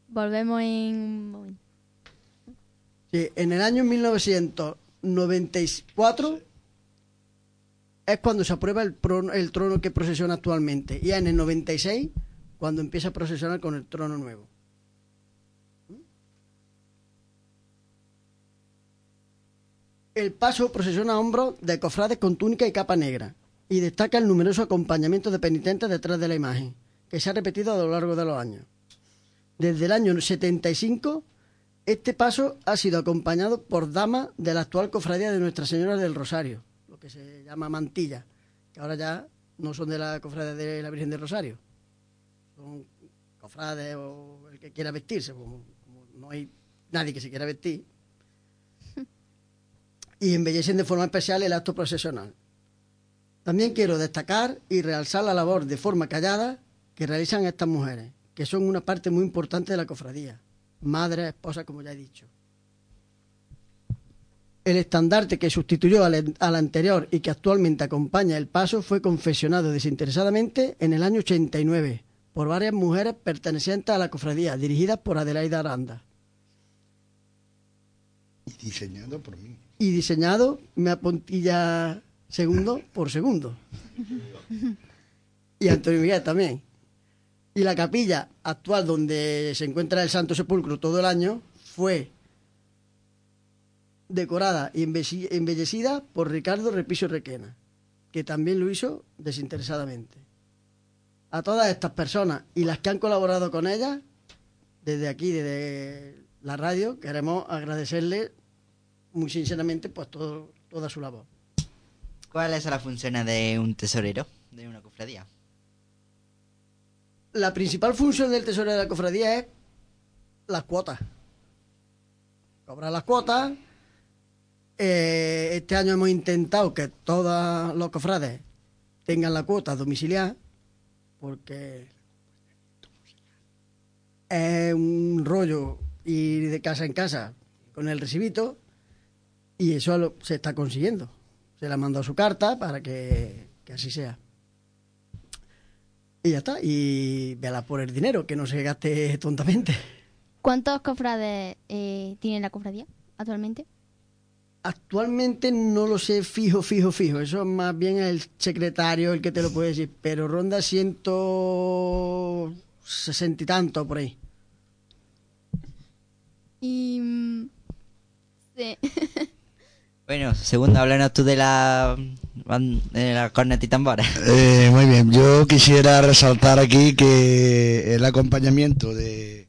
Volvemos en un momento. Sí, en el año 1994 es cuando se aprueba el, pro- el trono que procesiona actualmente. Y en el 96 cuando empieza a procesionar con el trono nuevo. El paso procesiona a hombros de cofrades con túnica y capa negra y destaca el numeroso acompañamiento de penitentes detrás de la imagen, que se ha repetido a lo largo de los años. Desde el año 75, este paso ha sido acompañado por damas de la actual cofradía de Nuestra Señora del Rosario, lo que se llama mantilla, que ahora ya no son de la cofradía de la Virgen del Rosario, son cofrades o el que quiera vestirse, como, no hay nadie que se quiera vestir, y embellecen de forma especial el acto procesional. También quiero destacar y realzar la labor de forma callada que realizan estas mujeres, que son una parte muy importante de la cofradía, madres, esposas, como ya he dicho. El estandarte que sustituyó al, al anterior y que actualmente acompaña el paso fue confesionado desinteresadamente en el año 89 por varias mujeres pertenecientes a la cofradía, dirigidas por Adelaida Aranda. Y diseñado por mí. Y diseñado me apuntilla segundo por segundo. Y Antonio Miguel también. Y la capilla actual donde se encuentra el Santo Sepulcro todo el año fue decorada y embellecida- por Ricardo Repiso Requena, que también lo hizo desinteresadamente. A todas estas personas y las que han colaborado con ellas, desde aquí, desde la radio, queremos agradecerles muy sinceramente pues todo, toda su labor. ¿Cuál es la función de un tesorero de una cofradía? La principal función del tesorero de la cofradía es las cuotas. Cobrar las cuotas. Eh, este año hemos intentado que todos los cofrades tengan la cuota domiciliar, porque es un rollo ir de casa en casa con el recibito y eso lo- se está consiguiendo. Se le ha mandado su carta para que, que así sea. Y ya está. Y vela por el dinero, que no se gaste tontamente. ¿Cuántos cofrades eh, tiene la cofradía actualmente? Actualmente no lo sé fijo, fijo, fijo. Eso es más bien el secretario el que te lo puede decir. Pero ronda ciento sesenta y tanto por ahí. Y... mm, sí. Bueno, segundo, háblanos tú de la, de la corneta y tambora. Eh, muy bien, yo quisiera resaltar aquí que el acompañamiento de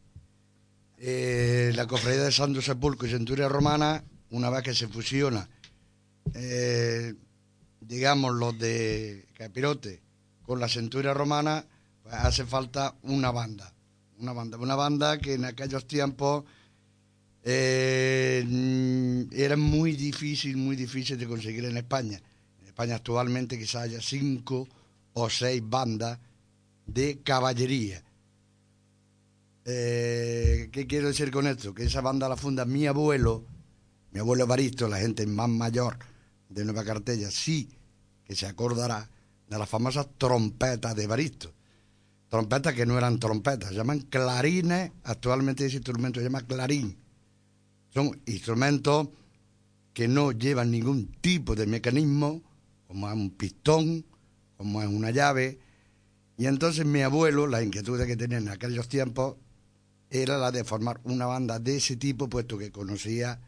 eh, la cofradía de Santo Sepulcro y Centuria Romana, una vez que se fusiona, eh, digamos, los de Capirote con la Centuria Romana, pues hace falta una banda. Una banda, una banda que en aquellos tiempos eh, era muy difícil, muy difícil de conseguir en España. En España actualmente quizás haya cinco o seis bandas de caballería. Eh, ¿Qué quiero decir con esto? Que esa banda la funda mi abuelo, mi abuelo Evaristo, la gente más mayor de Nueva Cartella, sí que se acordará de las famosas trompetas de Evaristo. Trompetas que no eran trompetas, se llaman clarines, actualmente ese instrumento se llama clarín. Son instrumentos que no llevan ningún tipo de mecanismo, como es un pistón, como es una llave. Y entonces mi abuelo, la inquietud que tenía en aquellos tiempos, era la de formar una banda de ese tipo, puesto que conocía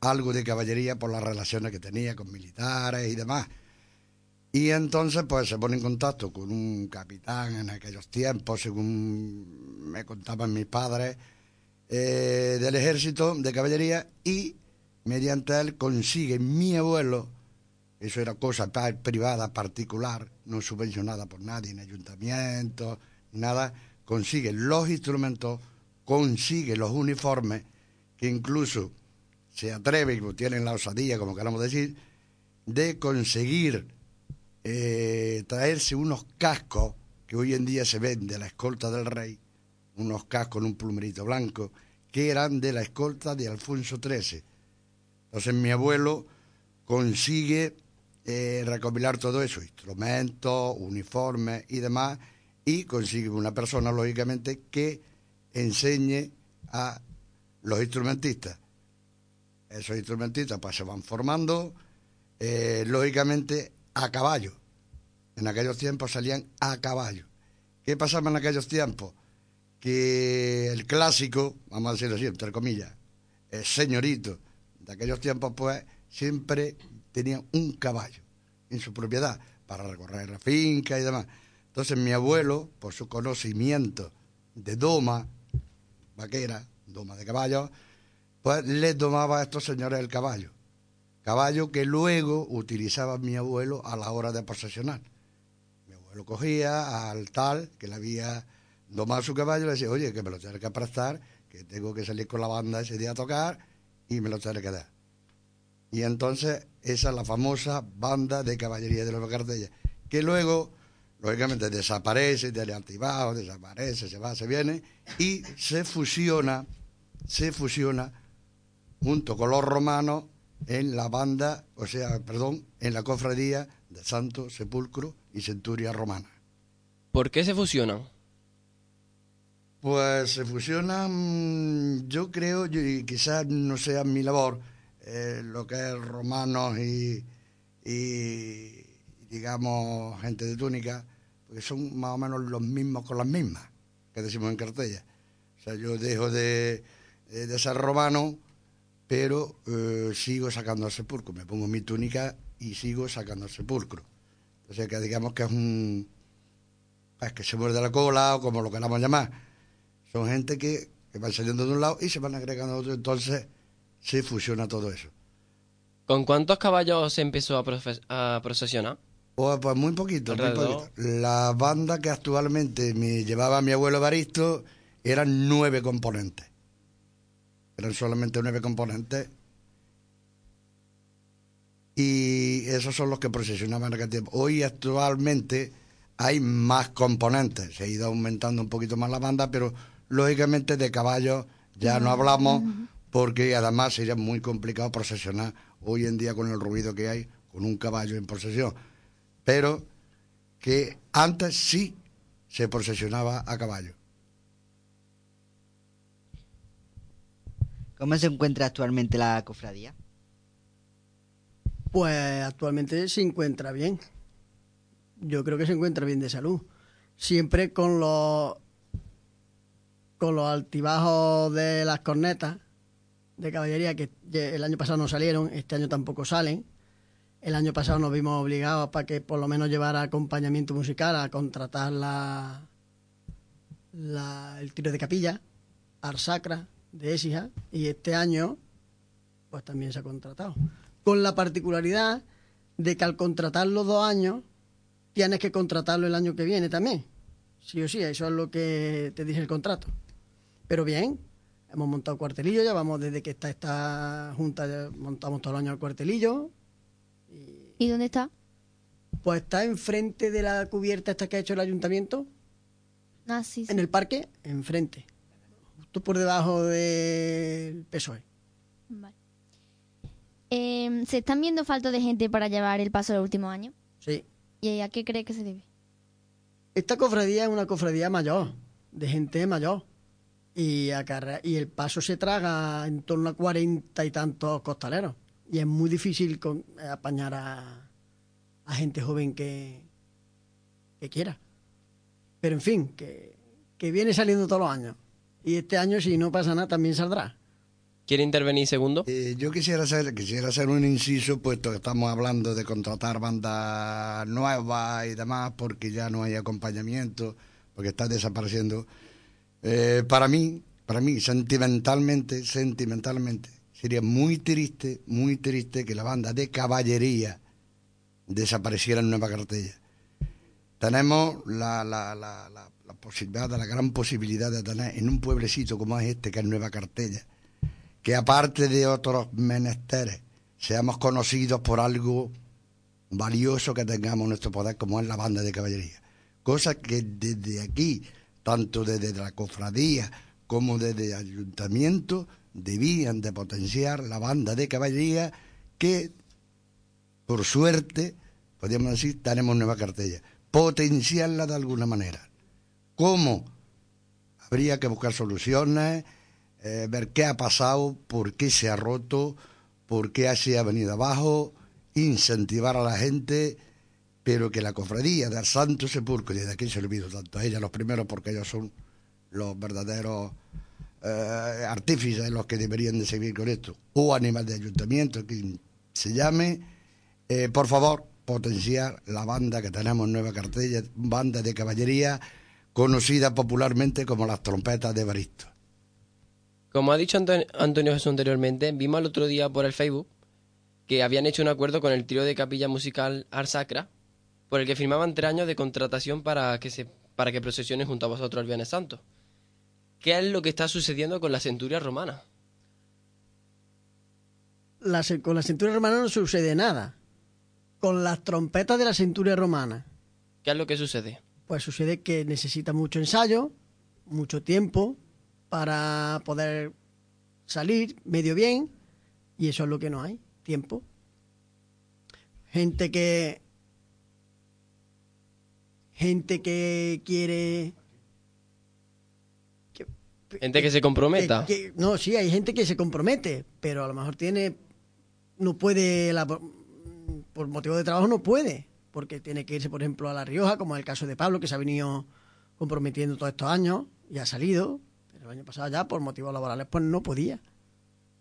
algo de caballería por las relaciones que tenía con militares y demás. Y entonces pues se pone en contacto con un capitán en aquellos tiempos, según me contaban mis padres, eh, del ejército de caballería y mediante él consigue mi abuelo, eso era cosa privada, particular, no subvencionada por nadie, ni ayuntamiento, nada, consigue los instrumentos, consigue los uniformes, que incluso se atreve, y tienen la osadía, como queramos decir, de conseguir eh, traerse unos cascos que hoy en día se ven de la escolta del rey, unos cascos en un plumerito blanco, que eran de la escolta de Alfonso XIII. Entonces mi abuelo consigue eh, recopilar todo eso, instrumentos, uniformes y demás, y consigue una persona, lógicamente, que enseñe a los instrumentistas. Esos instrumentistas pues se van formando, eh, lógicamente, a caballo. En aquellos tiempos salían a caballo. ¿Qué pasaba en aquellos tiempos? Que el clásico, vamos a decirlo así, entre comillas, el señorito de aquellos tiempos, pues, siempre tenía un caballo en su propiedad para recorrer la finca y demás. Entonces mi abuelo, por su conocimiento de doma, vaquera, doma de caballo, pues le domaba a estos señores el caballo. Caballo que luego utilizaba mi abuelo a la hora de posesionar. Mi abuelo cogía al tal que le había domado su caballo y le decía, oye, que me lo tienes que prestar, que tengo que salir con la banda ese día a tocar y me lo tienes que dar. Y entonces esa es la famosa banda de caballería de los Cartella, que luego, lógicamente, desaparece, altibajos, desaparece, se va, se viene, y se fusiona, se fusiona junto con los romanos en la banda, o sea, perdón, en la cofradía de Santo Sepulcro y Centuria Romana. ¿Por qué se fusionan? Pues se fusionan, yo creo, y quizás no sea mi labor, eh, lo que es romanos y, y, digamos, gente de túnica, porque son más o menos los mismos con las mismas, que decimos en Cartella. O sea, yo dejo de, eh, de ser romano, pero eh, sigo sacando el sepulcro, me pongo mi túnica y sigo sacando el sepulcro. O sea, que digamos que es un... Es que se muerde la cola o como lo queramos llamar. Son gente que, que van saliendo de un lado y se van agregando a otro, entonces se fusiona todo eso. ¿Con cuántos caballos se empezó a, procesionar? Pues, pues muy poquito, muy poquito. La banda que actualmente me llevaba mi abuelo Baristo eran nueve componentes. Eran solamente nueve componentes. Y esos son los que procesionaban en aquel tiempo. Hoy actualmente hay más componentes. Se ha ido aumentando un poquito más la banda, pero lógicamente de caballos ya no hablamos porque además sería muy complicado procesionar hoy en día con el ruido que hay con un caballo en procesión. Pero que antes sí se procesionaba a caballo. ¿Cómo se encuentra actualmente la cofradía? Pues actualmente se encuentra bien. Yo creo que se encuentra bien de salud. Siempre con los con los altibajos de las cornetas de caballería que el año pasado no salieron, este año tampoco salen. El año pasado nos vimos obligados para que por lo menos llevara acompañamiento musical a contratar la, la- el tiro de capilla, Arsacra, de Écija, y este año pues también se ha contratado. Con la particularidad de que al contratarlo dos años, tienes que contratarlo el año que viene también. Sí o sí, eso es lo que te dice el contrato. Pero bien, hemos montado cuartelillo, ya vamos desde que está esta junta, ya montamos todo el año el cuartelillo. ¿Y dónde está? Pues está enfrente de la cubierta esta que ha hecho el ayuntamiento, Ah, sí, sí. en el parque, enfrente. Justo por debajo del PSOE. Vale. Eh, ¿Se están viendo falta de gente para llevar el paso los últimos años? Sí. ¿Y a qué cree que se debe? Esta cofradía es una cofradía mayor, de gente mayor. Y, acarrea- y el paso se traga en torno a cuarenta y tantos costaleros. Y es muy difícil con- eh, apañar a, a gente joven que, que quiera. Pero en fin, que, que viene saliendo todos los años. Y este año, si no pasa nada, también saldrá. ¿Quiere intervenir segundo? Eh, yo quisiera hacer, quisiera hacer un inciso, puesto que estamos hablando de contratar bandas nuevas y demás, porque ya no hay acompañamiento, porque está desapareciendo. Eh, para mí, para mí, sentimentalmente, sentimentalmente, sería muy triste, muy triste que la banda de caballería desapareciera en Nueva Cartella. Tenemos la, la, la, la, posibilidad, la gran posibilidad de tener en un pueblecito como es este, que es Nueva Cartella, que aparte de otros menesteres, seamos conocidos por algo valioso que tengamos en nuestro poder, como es la banda de caballería. Cosa que desde aquí, tanto desde la cofradía como desde el ayuntamiento, debían de potenciar la banda de caballería que, por suerte, podríamos decir, tenemos nueva cartella. Potenciarla de alguna manera. ¿Cómo? Habría que buscar soluciones, eh, ver qué ha pasado, por qué se ha roto, por qué se ha venido abajo, incentivar a la gente, pero que la cofradía del Santo Sepulcro, y desde aquí se lo pido tanto a ella, los primeros, porque ellos son los verdaderos eh, artífices los que deberían de seguir con esto, o animal de ayuntamiento, que se llame, eh, por favor, potenciar la banda que tenemos en Nueva Cartella, banda de caballería, conocida popularmente como las trompetas de Baristo. Como ha dicho Antonio, Jesús anteriormente, vimos el otro día por el Facebook que habían hecho un acuerdo con el trío de capilla musical Ars Sacra, por el que firmaban tres años de contratación para que se para que procesionen junto a vosotros el Viernes Santo. ¿Qué es lo que está sucediendo con la centuria romana? La, con la centuria romana no sucede nada. Con las trompetas de la centuria romana. ¿Qué es lo que sucede? Pues sucede que necesita mucho ensayo, mucho tiempo para poder salir medio bien, y eso es lo que no hay, tiempo. Gente que gente que quiere que, gente que se comprometa. que, que, no sí hay gente que se compromete pero a lo mejor tiene no puede la, por motivo de trabajo no puede porque tiene que irse por ejemplo a la Rioja como es el caso de Pablo que se ha venido comprometiendo todos estos años y ha salido pero el año pasado ya por motivos laborales pues no podía.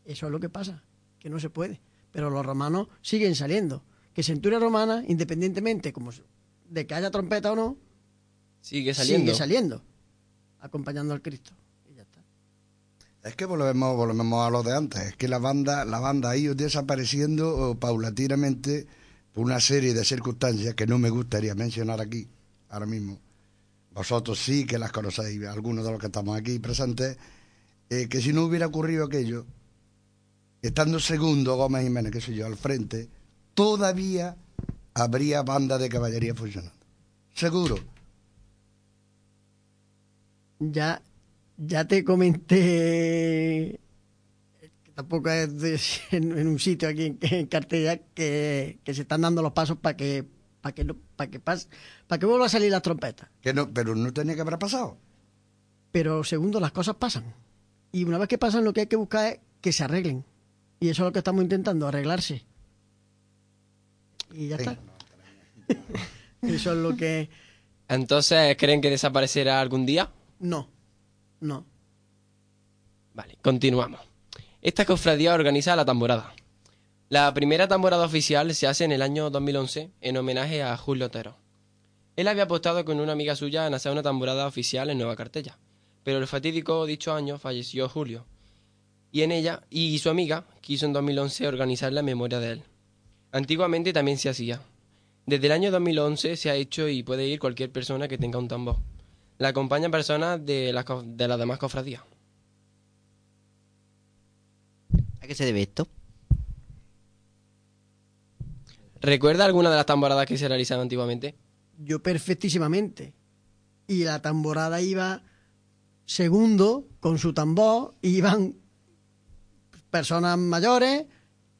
Eso es lo que pasa que no se puede pero los romanos siguen saliendo. Que Centuria Romana independientemente como de que haya trompeta o no, sigue saliendo. Sigue saliendo, acompañando al Cristo. Y ya está. Es que volvemos, volvemos a lo de antes, es que la banda, la banda ha ido desapareciendo paulatinamente por una serie de circunstancias que no me gustaría mencionar aquí, ahora mismo. Vosotros sí que las conocéis, algunos de los que estamos aquí presentes, eh, que si no hubiera ocurrido aquello, estando segundo Gómez Jiménez, que soy yo, al frente, todavía habría banda de caballería funcionando. Seguro. Ya, ya te comenté, tampoco es de, en, en, un sitio aquí en, en Cartella, que, que, se están dando los pasos para que para que no, para que pase, para que vuelva a salir las trompetas. Que no, pero no tenía que haber pasado. Pero segundo, las cosas pasan. Y una vez que pasan, lo que hay que buscar es que se arreglen. Y eso es lo que estamos intentando, arreglarse y ya sí. está. Eso es lo que... Entonces, ¿creen que desaparecerá algún día? No, no. Vale, continuamos. Esta cofradía organiza la tamborada. La primera tamborada oficial se hace en el año 2011 en homenaje a Julio Otero. Él había apostado con una amiga suya en hacer una tamborada oficial en Nueva Cartella, pero el fatídico dicho año falleció Julio, y en ella y su amiga quiso en 2011 organizar la memoria de él. Antiguamente también se hacía. Desde el año 2011 se ha hecho y puede ir cualquier persona que tenga un tambor. La acompañan personas de las de la demás cofradías. ¿A qué se debe esto? ¿Recuerda alguna de las tamboradas que se realizaban antiguamente? Yo perfectísimamente. Y la tamborada iba segundo con su tambor, iban personas mayores,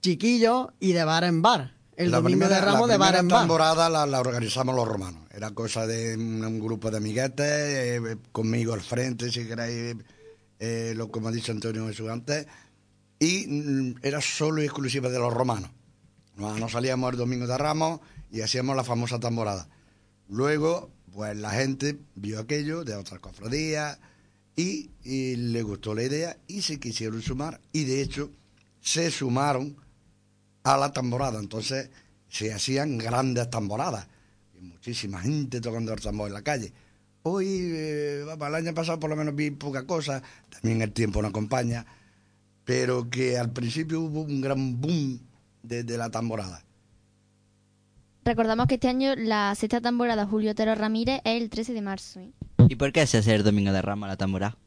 chiquillos y de bar en bar. El la domingo primera, de Ramos la de bar en bar. temporada la, la, organizamos los romanos. Era cosa de un, un grupo de amiguetes, eh, conmigo al frente, si queréis, eh, lo como ha dicho Antonio Jesús antes, y mm, era solo y exclusiva de los romanos. Nos, nos salíamos el domingo de Ramos y hacíamos la famosa tamborada. Luego, pues la gente vio aquello de otras cofradías y, y le gustó la idea y se quisieron sumar y de hecho se sumaron a la tamborada. Entonces se hacían grandes tamboradas y muchísima gente tocando el tambor en la calle. Hoy, eh, el año pasado por lo menos vi poca cosa, también el tiempo no acompaña, pero que al principio hubo un gran boom de, de la tamborada. Recordamos que este año la sexta temporada Julio Otero Ramírez es el 13 de marzo. ¿eh? ¿Y por qué se hace el domingo de Ramos la tambora?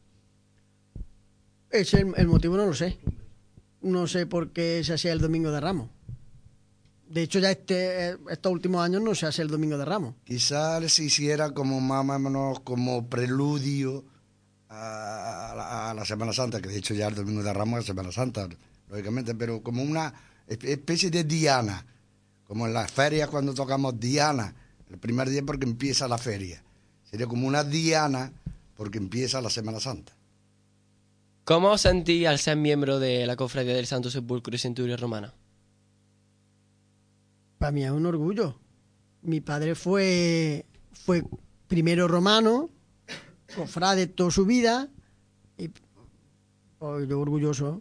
Ese el, el motivo no lo sé. No sé por qué se hacía el domingo de Ramos. De hecho, ya este, eh, estos últimos años no se hace el domingo de Ramos. Quizás se hiciera como más o menos como preludio a, a la, a la Semana Santa, que de hecho ya el domingo de Ramos es Semana Santa, lógicamente, pero como una espe- especie de diana, como en las ferias cuando tocamos diana, el primer día porque empieza la feria. Sería como una diana porque empieza la Semana Santa. ¿Cómo os sentí al ser miembro de la Cofradía del Santo Sepulcro y Centuria Romana? Para mí es un orgullo. Mi padre fue, fue primero romano, cofrade toda su vida, y pues, yo orgulloso.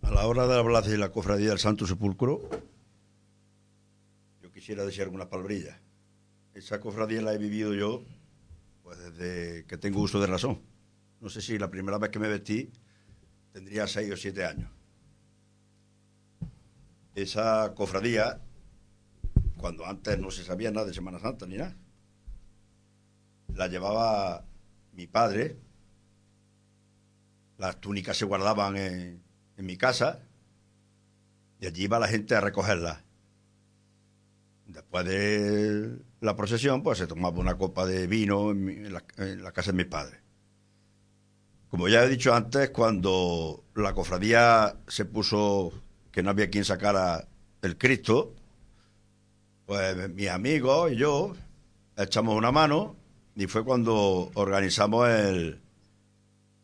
A la hora de hablar de la cofradía del Santo Sepulcro, yo quisiera decir algunas palabrillas. Esa cofradía la he vivido yo pues desde que tengo uso de razón. No sé si la primera vez que me vestí tendría seis o siete años. Esa cofradía, cuando antes no se sabía nada de Semana Santa ni nada, la llevaba mi padre, las túnicas se guardaban en, en mi casa y allí iba la gente a recogerlas. Después de la procesión, pues se tomaba una copa de vino en, la, casa de mi padre. Como ya he dicho antes, cuando la cofradía se puso que no había quien sacara el Cristo, pues mis amigos y yo echamos una mano y fue cuando organizamos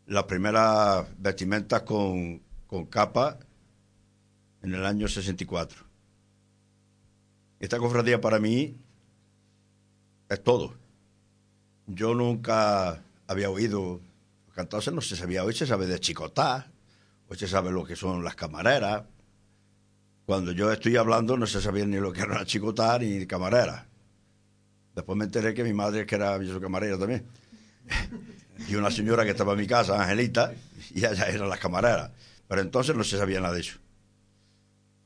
las primeras vestimentas con, con capa en el año 64. Esta cofradía para mí es todo. Yo nunca había oído cantarse, no se sabía, hoy se sabe de chicotá, hoy se sabe lo que son las camareras. Cuando yo estoy hablando no se sabía ni lo que era chicotá ni camarera. Después me enteré que mi madre que era yo soy camarera también. y una señora que estaba en mi casa, Angelita, y ella eran las camareras. Pero entonces no se sabía nada de eso.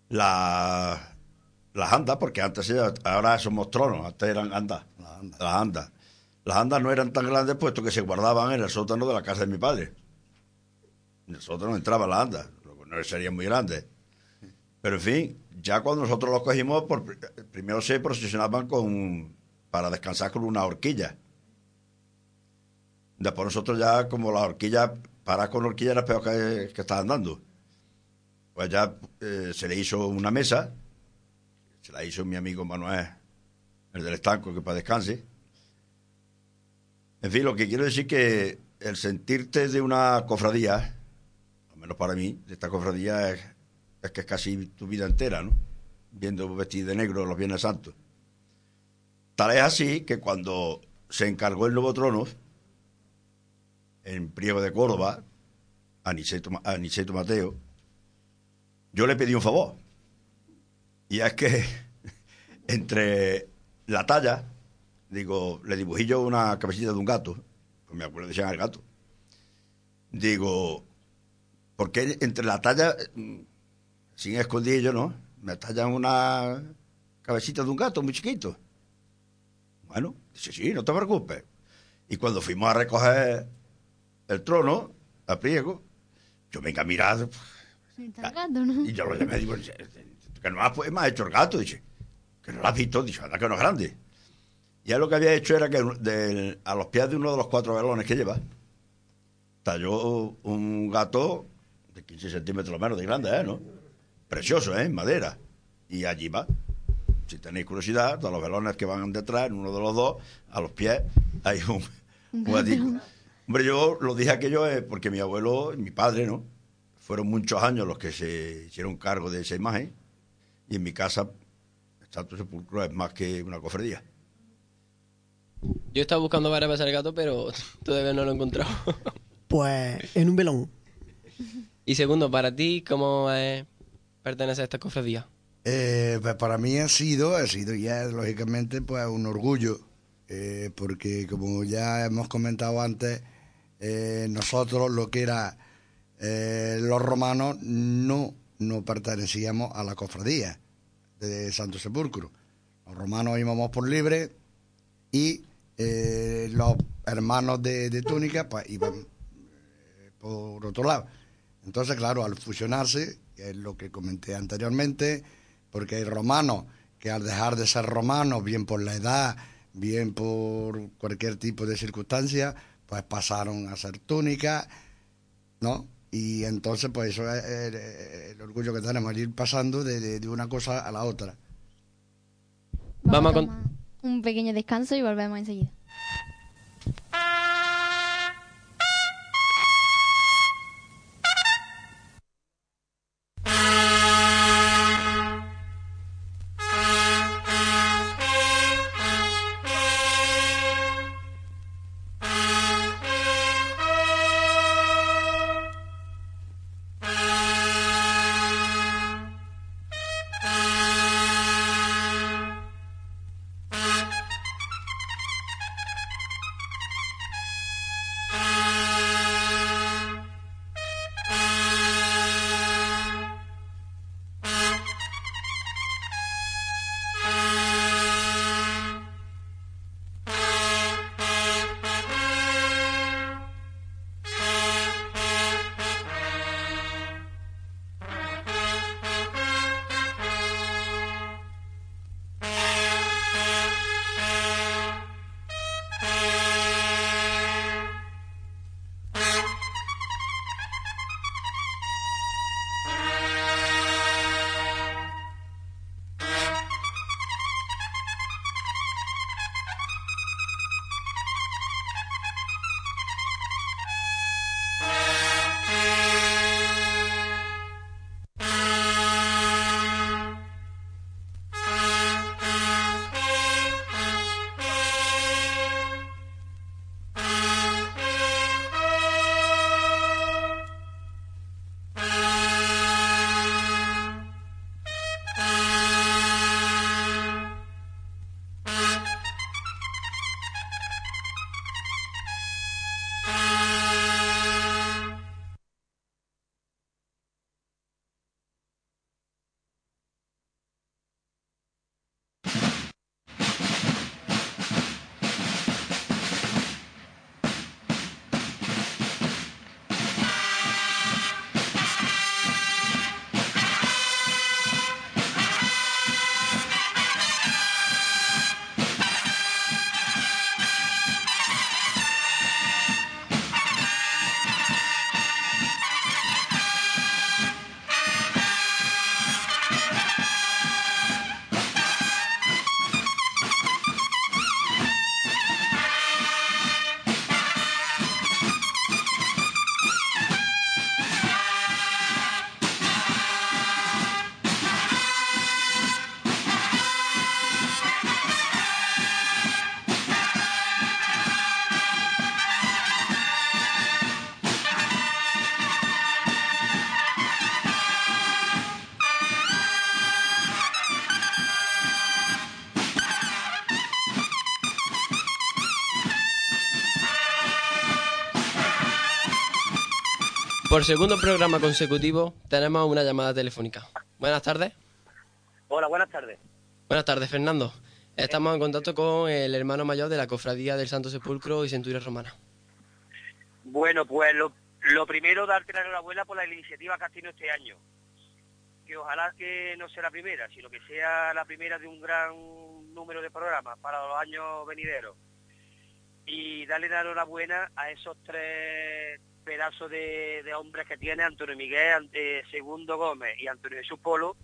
La, las andas, porque antes ahora somos tronos, antes eran andas. Las andas. Las andas no eran tan grandes puesto que se guardaban en el sótano de la casa de mi padre. En el sótano entraban las andas, lo que no serían muy grandes. Pero en fin, ya cuando nosotros los cogimos, por, pri- primero se procesionaban con, para descansar con una horquilla. Después nosotros ya, como la horquilla, parar con horquilla era peor que, que estar andando. Pues ya eh, se le hizo una mesa, la hizo mi amigo Manuel, el del estanco, que para descanse. En fin, lo que quiero decir que el sentirte de una cofradía, al menos para mí, de esta cofradía es, que es casi tu vida entera, ¿no? Viendo vestido de negro los Viernes Santos. Tal es así que cuando se encargó el nuevo trono, en Priego de Córdoba, a Niceto, a Niceto Mateo, yo le pedí un favor. Y es que entre la talla, digo, le dibujé yo una cabecita de un gato, pues me acuerdo de ese gato. Digo, porque entre la talla, mm, sin escondillo, ¿no? Me tallan una cabecita de un gato muy chiquito. Bueno, dice, sí, no te preocupes. Y cuando fuimos a recoger el trono, a Priego, yo venga a mirar, Está el gato, ¿no? y yo lo llamé y digo, que no pues, me ha hecho el gato, dice, que no lo has visto, dice, anda que no es grande. Y él lo que había hecho era que a los pies de uno de los cuatro velones que lleva, talló un gato de 15 centímetros menos de grande, ¿eh? ¿no? Precioso, ¿eh? En madera. Y allí va. Si tenéis curiosidad, todos los velones que van detrás, en uno de los dos, a los pies, hay un, un. Hombre, yo lo dije aquello eh, porque mi abuelo y mi padre, ¿no? Fueron muchos años los que se hicieron cargo de esa imagen. Y en mi casa, el Santo Sepulcro es más que una cofradía. Yo he estado buscando varias veces el gato, pero todavía no lo he encontrado. Pues en un velón. y segundo, para ti, ¿cómo es pertenecer a esta cofradía? Eh, pues para mí ha sido, ha sido ya lógicamente pues un orgullo, eh, porque como ya hemos comentado antes, eh, nosotros lo que era eh, los romanos no, no pertenecíamos a la cofradía de Santo Sepulcro. Los romanos íbamos por libre y eh, los hermanos de, túnica pues iban eh, por otro lado. Entonces, claro, al fusionarse, que es lo que comenté anteriormente, porque hay romanos que al dejar de ser romanos, bien por la edad, bien por cualquier tipo de circunstancia, pues pasaron a ser túnica, ¿no? Y entonces, pues eso es el, el orgullo que tenemos, ir pasando de, de- de una cosa a la otra. Vamos a con- un pequeño descanso y volvemos enseguida. Por segundo programa consecutivo tenemos una llamada telefónica. Buenas tardes. Hola, buenas tardes. Buenas tardes, Fernando. Estamos en contacto con el hermano mayor de la Cofradía del Santo Sepulcro y Centuria Romana. Bueno, pues lo, lo primero, darte la enhorabuena por la iniciativa que has tenido este año. Que ojalá que no sea la primera, sino que sea la primera de un gran número de programas para los años venideros. Y darle la enhorabuena a esos tres pedazos de, de hombres que tiene Antonio Miguel, Ante- Segundo Gómez y Antonio Jesús Polo,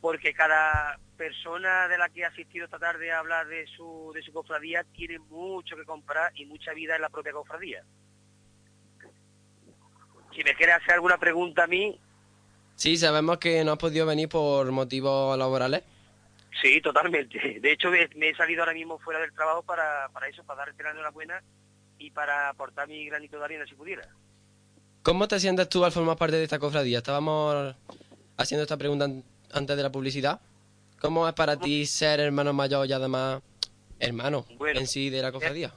porque cada persona de la que ha asistido esta tarde a hablar de su, de su cofradía tiene mucho que comprar y mucha vida en la propia cofradía. Si me quiere hacer alguna pregunta a mí, Sí, sabemos que no has podido venir por motivos laborales. Sí, totalmente. De hecho, me, me he salido ahora mismo fuera del trabajo para, para eso, para darte la enhorabuena y para aportar mi granito de arena si pudiera. ¿Cómo te sientes tú al formar parte de esta cofradía? Estábamos haciendo esta pregunta an- antes de la publicidad. ¿Cómo es para ti ser hermano mayor y además hermano Bueno, en sí de la cofradía?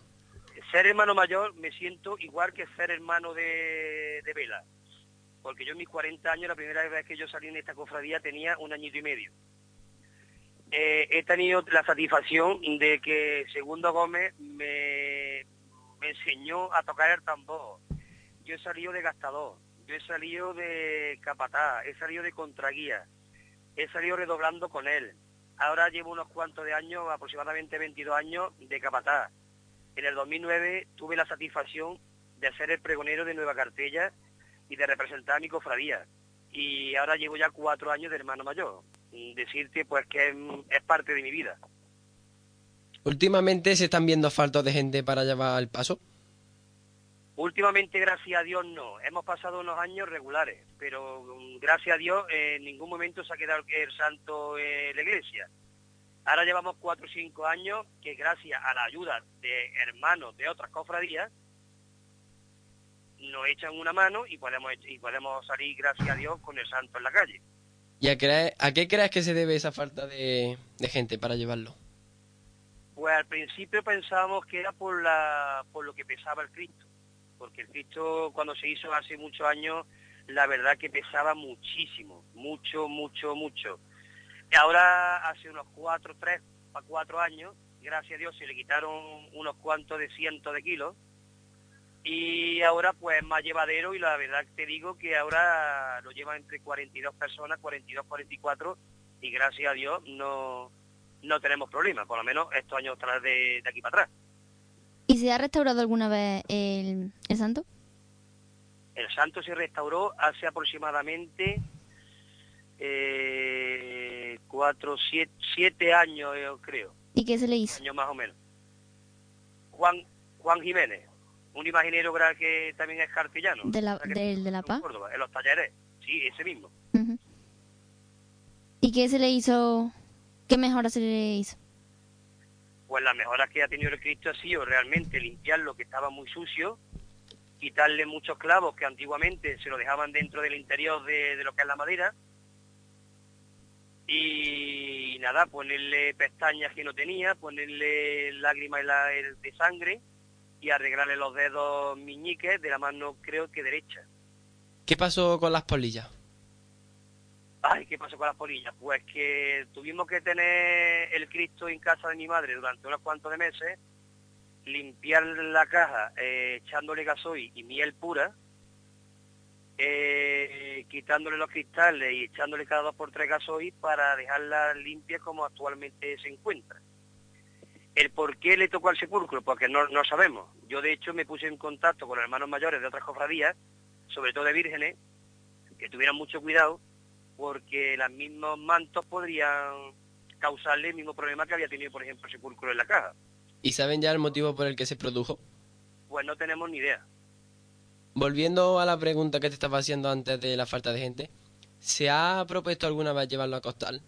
Ser hermano mayor me siento igual que ser hermano de, de Vela. Porque yo en mis 40 años, la primera vez que yo salí en esta cofradía tenía un añito y medio. Eh, he tenido la satisfacción de que Segundo Gómez me, me enseñó a tocar el tambor. Yo he salido de gastador, yo he salido de capataz, he salido de contraguía, he salido redoblando con él. Ahora llevo unos cuantos de años, aproximadamente 22 años, de capataz. En el 2009 tuve la satisfacción de ser el pregonero de Nueva Cartella y de representar a mi cofradía. Y ahora llevo ya cuatro años de hermano mayor. Mm, Decirte pues que es parte de mi vida. Últimamente se están viendo faltos de gente para llevar el paso. Últimamente, gracias a Dios, no. Hemos pasado unos años regulares, pero mm, gracias a Dios en ningún momento se ha quedado el santo en la iglesia. Ahora llevamos cuatro o cinco años que gracias a la ayuda de hermanos de otras cofradías nos echan una mano y podemos y podemos salir, gracias a Dios, con el santo en la calle. ¿Y a, cre- a qué crees que se debe esa falta de, de gente para llevarlo? Pues al principio pensábamos que era por la por lo que pesaba el Cristo, porque el Cristo cuando se hizo hace muchos años, la verdad que pesaba muchísimo, mucho, mucho, mucho. Y ahora hace unos cuatro, tres a cuatro años, gracias a Dios se le quitaron unos cuantos de cientos de kilos y ahora pues es más llevadero y la verdad te digo que ahora lo llevan entre 42 personas, 42, 44 y gracias a Dios no, no tenemos problemas, por lo menos estos años atrás de, de aquí para atrás. ¿Y se ha restaurado alguna vez el, el santo? El santo se restauró hace aproximadamente eh, cuatro, siete, siete años, yo creo, ¿Y qué se le hizo? años más o menos. Juan Juan Jiménez, un imaginero que también es cartellano. De la, o sea del de La en Paz. Córdoba, en los talleres, sí, ese mismo. ¿Y qué se le hizo? ¿Qué mejora se le hizo? Pues las mejoras que ha tenido el Cristo ha sido realmente limpiar lo que estaba muy sucio, quitarle muchos clavos que antiguamente se lo dejaban dentro del interior de, de lo que es la madera, y nada, ponerle pestañas que no tenía, ponerle lágrimas y la- de sangre y arreglarle los dedos miñiques de la mano creo que derecha. ¿Qué pasó con las polillas? Ay, ¿qué pasó con las polillas? Pues que tuvimos que tener el Cristo en casa de mi madre durante unos cuantos de meses, limpiar la caja eh, echándole gasoil y miel pura, eh, quitándole los cristales y echándole cada dos por tres gasoil para dejarla limpia como actualmente se encuentra. ¿El por qué le tocó al sepulcro? Porque no, no sabemos. Yo de hecho me puse en contacto con hermanos mayores de otras cofradías, sobre todo de vírgenes, que tuvieran mucho cuidado porque los mismos mantos podrían causarle el mismo problema que había tenido, por ejemplo, el sepulcro en la caja. ¿Y saben ya el motivo por el que se produjo? Pues no tenemos ni idea. Volviendo a la pregunta que te estaba haciendo antes de la falta de gente, ¿se ha propuesto alguna vez llevarlo a costal?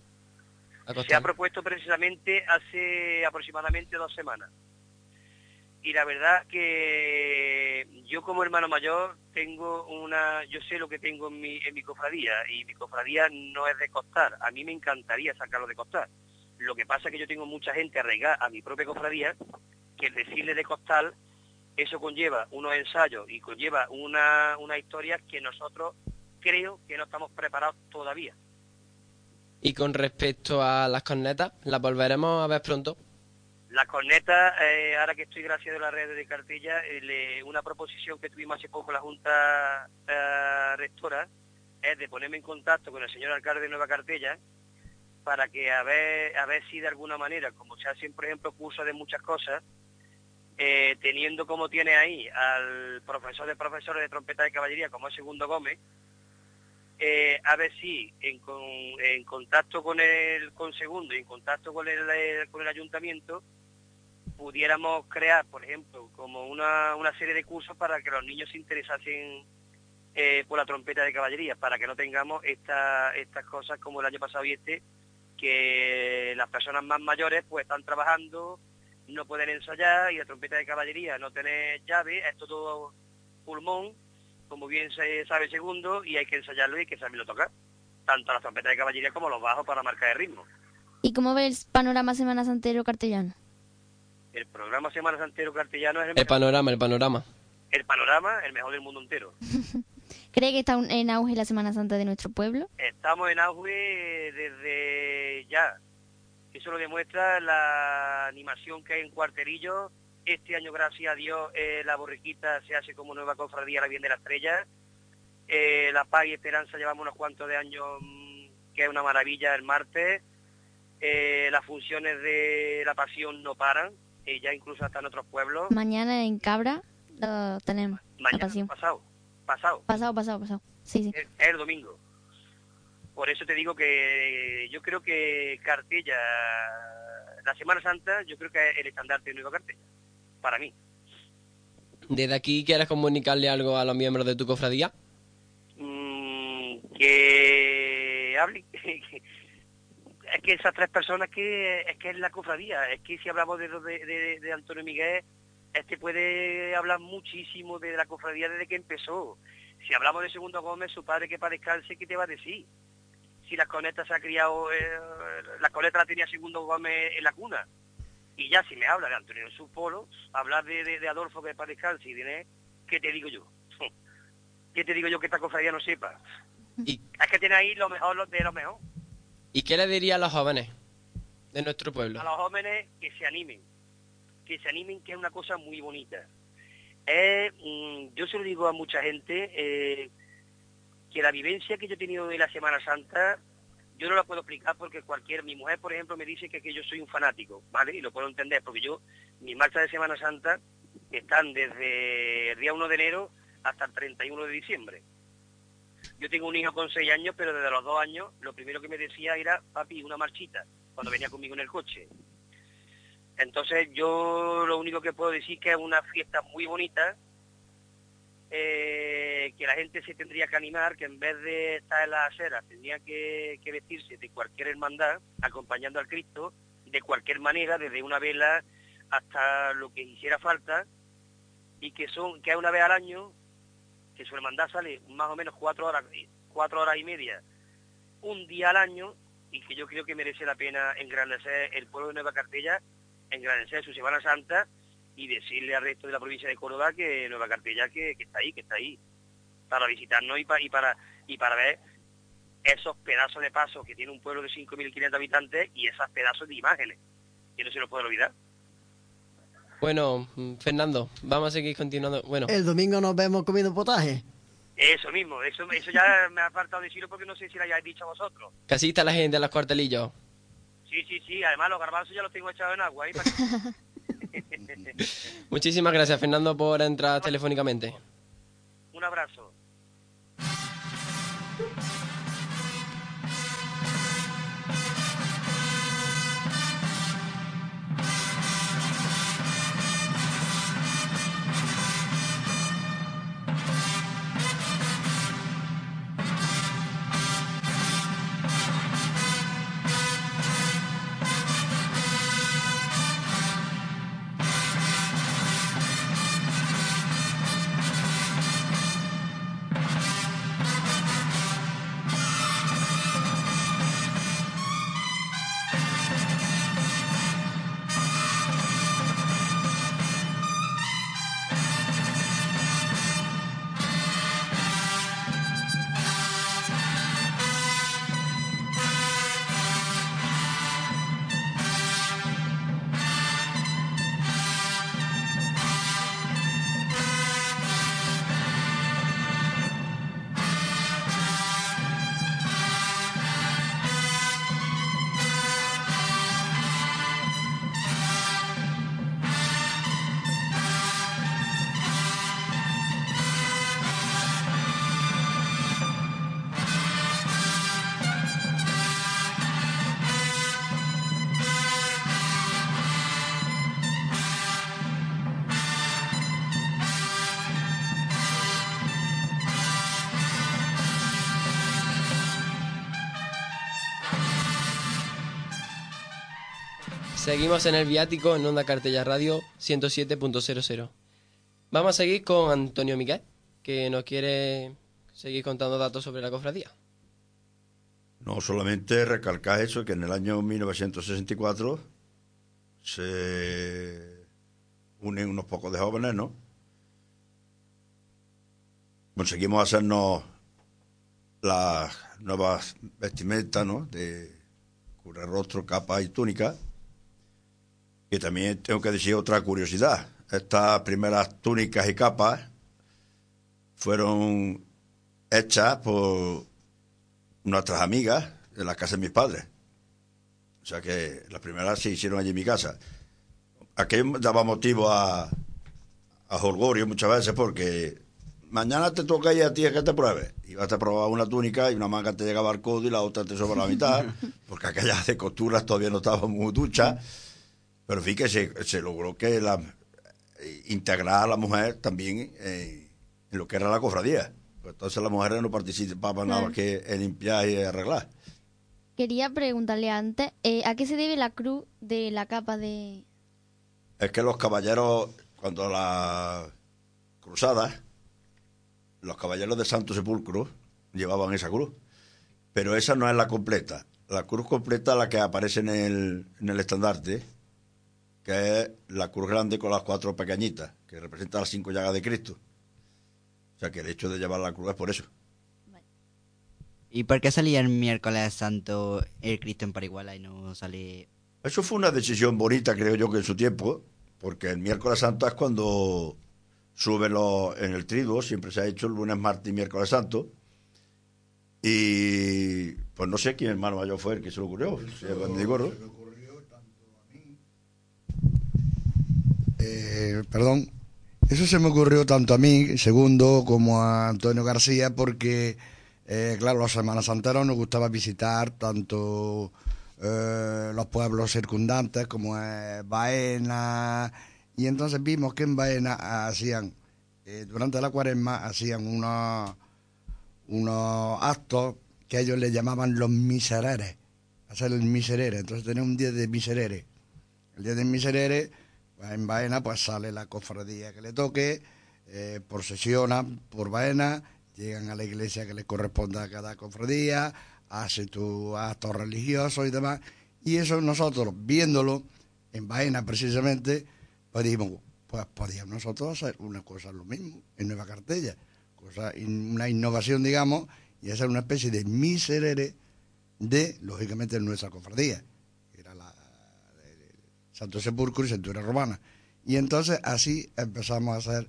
¿A Se ha costal? propuesto precisamente hace aproximadamente dos semanas. Y la verdad que yo como hermano mayor tengo una, yo sé lo que tengo en mi, en mi cofradía y mi cofradía no es de costar. A mí me encantaría sacarlo de costar. Lo que pasa es que yo tengo mucha gente arraigada a mi propia cofradía que el decirle de costal, eso conlleva unos ensayos y conlleva una, una historia que nosotros creo que no estamos preparados todavía. Y con respecto a las cornetas, ¿las volveremos a ver pronto? La corneta, eh, ahora que estoy gracias de la red de cartilla, eh, una proposición que tuvimos hace poco la Junta eh, Rectora es de ponerme en contacto con el señor alcalde de Nueva Cartella para que a ver, a ver si de alguna manera, como se hacen por ejemplo cursos de muchas cosas, eh, teniendo como tiene ahí al profesor de profesores de trompeta de caballería como es Segundo Gómez, a ver si en, en contacto con el con Segundo y en contacto con el, con el ayuntamiento pudiéramos crear, por ejemplo, como una, una serie de cursos para que los niños se interesasen eh, por la trompeta de caballería, para que no tengamos esta- estas cosas como el año pasado y este, que las personas más mayores pues están trabajando, no pueden ensayar y la trompeta de caballería no tiene llave, es todo pulmón, como bien se sabe segundo, y hay que ensayarlo y hay que saberlo tocar, tanto la trompeta de caballería como los bajos para marcar el ritmo. ¿Y cómo ve el panorama Semana Santero cartellano? El programa Semana Santero Cartellano es el, El panorama, el panorama. el panorama, el mejor del mundo entero. ¿Cree que está un- en auge la Semana Santa de nuestro pueblo? Estamos en auge desde ya. Eso lo demuestra la animación que hay en Cuarterillo. Este año, gracias a Dios, eh, la borriquita se hace como nueva cofradía la Bien de la Estrella. Eh, la Paz y Esperanza llevamos unos cuantos de años, mm, que es una maravilla el martes. Eh, las funciones de la Pasión no paran, eh, ya incluso hasta en otros pueblos. Mañana en Cabra lo tenemos. Mañana, pasado, pasado. Pasado, pasado, pasado. Sí, sí. es es el domingo. Por eso te digo que yo creo que Cartella, la Semana Santa, yo creo que es el estandarte de Nueva Cartella, para mí. Desde aquí, ¿quieres comunicarle algo a los miembros de tu cofradía? Mm, que hablen, es que esas tres personas que es que es la cofradía, es que si hablamos de, de, de- Antonio Miguel, este puede hablar muchísimo de la cofradía desde que empezó. Si hablamos de Segundo Gómez, su padre que para descanse, ¿qué te va a decir? Si las conetas se ha criado, eh, las conetas la tenía Segundo Gómez en la cuna. Y ya si me habla de Antonio Jesús Polo, hablar de, de, de Adolfo que para descanse y de ¿qué te digo yo? ¿Qué te digo yo que esta cofradía no sepa? Es que tiene ahí lo mejor de lo mejor. ¿Y qué le diría a los jóvenes de nuestro pueblo? A los jóvenes que se animen, que se animen, que es una cosa muy bonita. Mm, yo se lo digo a mucha gente, eh, que la vivencia que yo he tenido de la Semana Santa, yo no la puedo explicar porque cualquier, mi mujer por ejemplo me dice que, que yo soy un fanático, ¿vale? Y lo puedo entender, porque yo, mis marchas de Semana Santa están desde el día 1 de enero hasta el 31 de diciembre. Yo tengo un hijo con 6 años, pero desde los 2 años lo primero que me decía era, papi, una marchita, cuando venía conmigo en el coche. Entonces yo lo único que puedo decir que es una fiesta muy bonita, eh, que la gente se tendría que animar, que en vez de estar en la acera tendría que, que vestirse de cualquier hermandad, acompañando al Cristo, de cualquier manera, desde una vela hasta lo que hiciera falta, y que son que una vez al año, que su hermandad sale más o menos cuatro horas, cuatro horas y media, un día al año, y que yo creo que merece la pena engrandecer el pueblo de Nueva Cartella, engrandecer su Semana Santa y decirle al resto de la provincia de Córdoba que Nueva Cartella que, que está ahí, que está ahí, para visitarnos y, pa- y para y para ver esos pedazos de pasos que tiene un pueblo de 5.500 habitantes y esos pedazos de imágenes, que no se lo puede olvidar. Bueno, mm, Fernando, vamos a seguir continuando. Bueno, El domingo nos vemos comiendo potaje. Eso mismo, eso, eso ya me ha faltado decirlo porque no sé si lo hayáis dicho vosotros. casi está la gente en los cuartelillos. Sí, sí, sí, además los garbanzos ya los tengo echados en agua. ahí para- Muchísimas gracias, Fernando, por entrar telefónicamente. Un abrazo. Seguimos en el viático en Onda Cartella Radio 107.00. Vamos a seguir con Antonio Miguel, que nos quiere seguir contando datos sobre la cofradía. No solamente recalcar eso, que en el año 1964 se unen unos pocos de jóvenes, ¿no? Conseguimos hacernos las nuevas vestimentas, ¿no? De cubre rostro, capa y túnica. Y también tengo que decir otra curiosidad. Estas primeras túnicas y capas fueron hechas por nuestras amigas de la casa de mis padres. O sea que las primeras se hicieron allí en mi casa. Aquello daba motivo a, a holgorio muchas veces porque mañana te toca ir a ti a que te pruebes. Y vas a probar una túnica y una manga te llegaba al codo y la otra te sobra la mitad, porque aquellas de costuras todavía no estaban muy duchas. Pero fíjate, se, logró que la, integrar a la mujer también eh, en lo que era la cofradía. Pues entonces las mujeres no participaban nada más que en limpiar y arreglar. Quería preguntarle antes, eh, ¿a qué se debe la cruz de la capa de...? Es que los caballeros, cuando la cruzada, los caballeros de Santo Sepulcro llevaban esa cruz. Pero esa no es la completa. La cruz completa la que aparece en el, en el estandarte, que es la cruz grande con las cuatro pequeñitas, que representa las cinco llagas de Cristo. O sea que el hecho de llevar la cruz es por eso. ¿Y por qué salía el miércoles santo el Cristo en Parihuela y no sale...? Eso fue una decisión bonita, creo yo, que en su tiempo, porque el miércoles santo es cuando suben los, en el triduo, siempre se ha hecho el lunes, martes y miércoles santo. Y pues no sé quién hermano mayor fue el que se le ocurrió. Eh, perdón, eso se me ocurrió tanto a mí, segundo, como a Antonio García, porque, eh, claro, los Semanas Santeros nos gustaba visitar tanto eh, los pueblos circundantes como es Baena, y entonces vimos que en Baena hacían, eh, durante la cuaresma, hacían unos, unos actos que ellos le llamaban los misereres, hacer el miserere, entonces tenía un día de miserere. El día de miserere en Baena pues sale la cofradía que le toque, eh, procesionan por Baena, llegan a la iglesia que les corresponde a cada cofradía, hace tu acto religioso y demás. Y eso nosotros, viéndolo en Baena precisamente, pues dijimos, pues podíamos nosotros hacer una cosa lo mismo en Nueva Cartella, cosa, una innovación, digamos, y hacer una especie de miserere de, lógicamente, nuestra cofradía. Santo Sepulcro y Centuria Romana. Y entonces así empezamos a hacer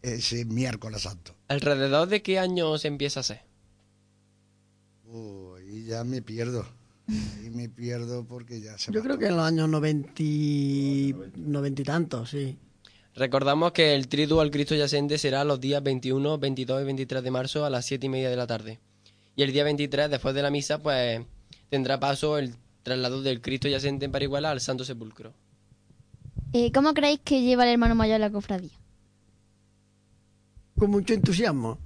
ese miércoles santo. ¿Alrededor de qué año se empieza a hacer? Uy, ya me pierdo. Ahí me pierdo porque ya se Yo creo que en los años 90, y- 90 y tantos, sí. Recordamos que el triduo al Cristo yacente será los días 21, 22 y 23 de marzo a las 7 y media de la tarde. Y el día 23, después de la misa, pues tendrá paso el traslado del Cristo yacente en Parihuela al Santo Sepulcro. Eh, ¿Cómo creéis que lleva el hermano mayor la cofradía? Con mucho entusiasmo.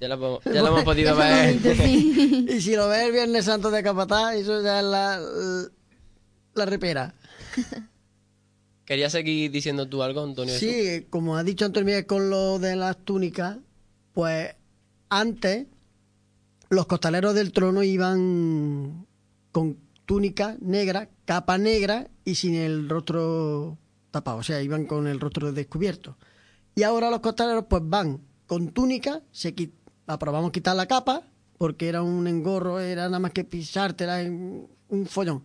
Ya lo, hemos- ya lo hemos podido ver. y si lo ves el Viernes Santo de Capatá, eso ya es la, la repera. ¿Querías seguir diciendo tú algo, Antonio? Sí, como ha dicho Antonio Miguel con lo de las túnicas, pues antes los costaleros del trono iban con túnica negra, capa negra y sin el rostro tapado, o sea, iban con el rostro descubierto. Y ahora los costaleros pues van con túnica, se qui- aprobamos quitar la capa, porque era un engorro, era nada más que pisarte, era un follón,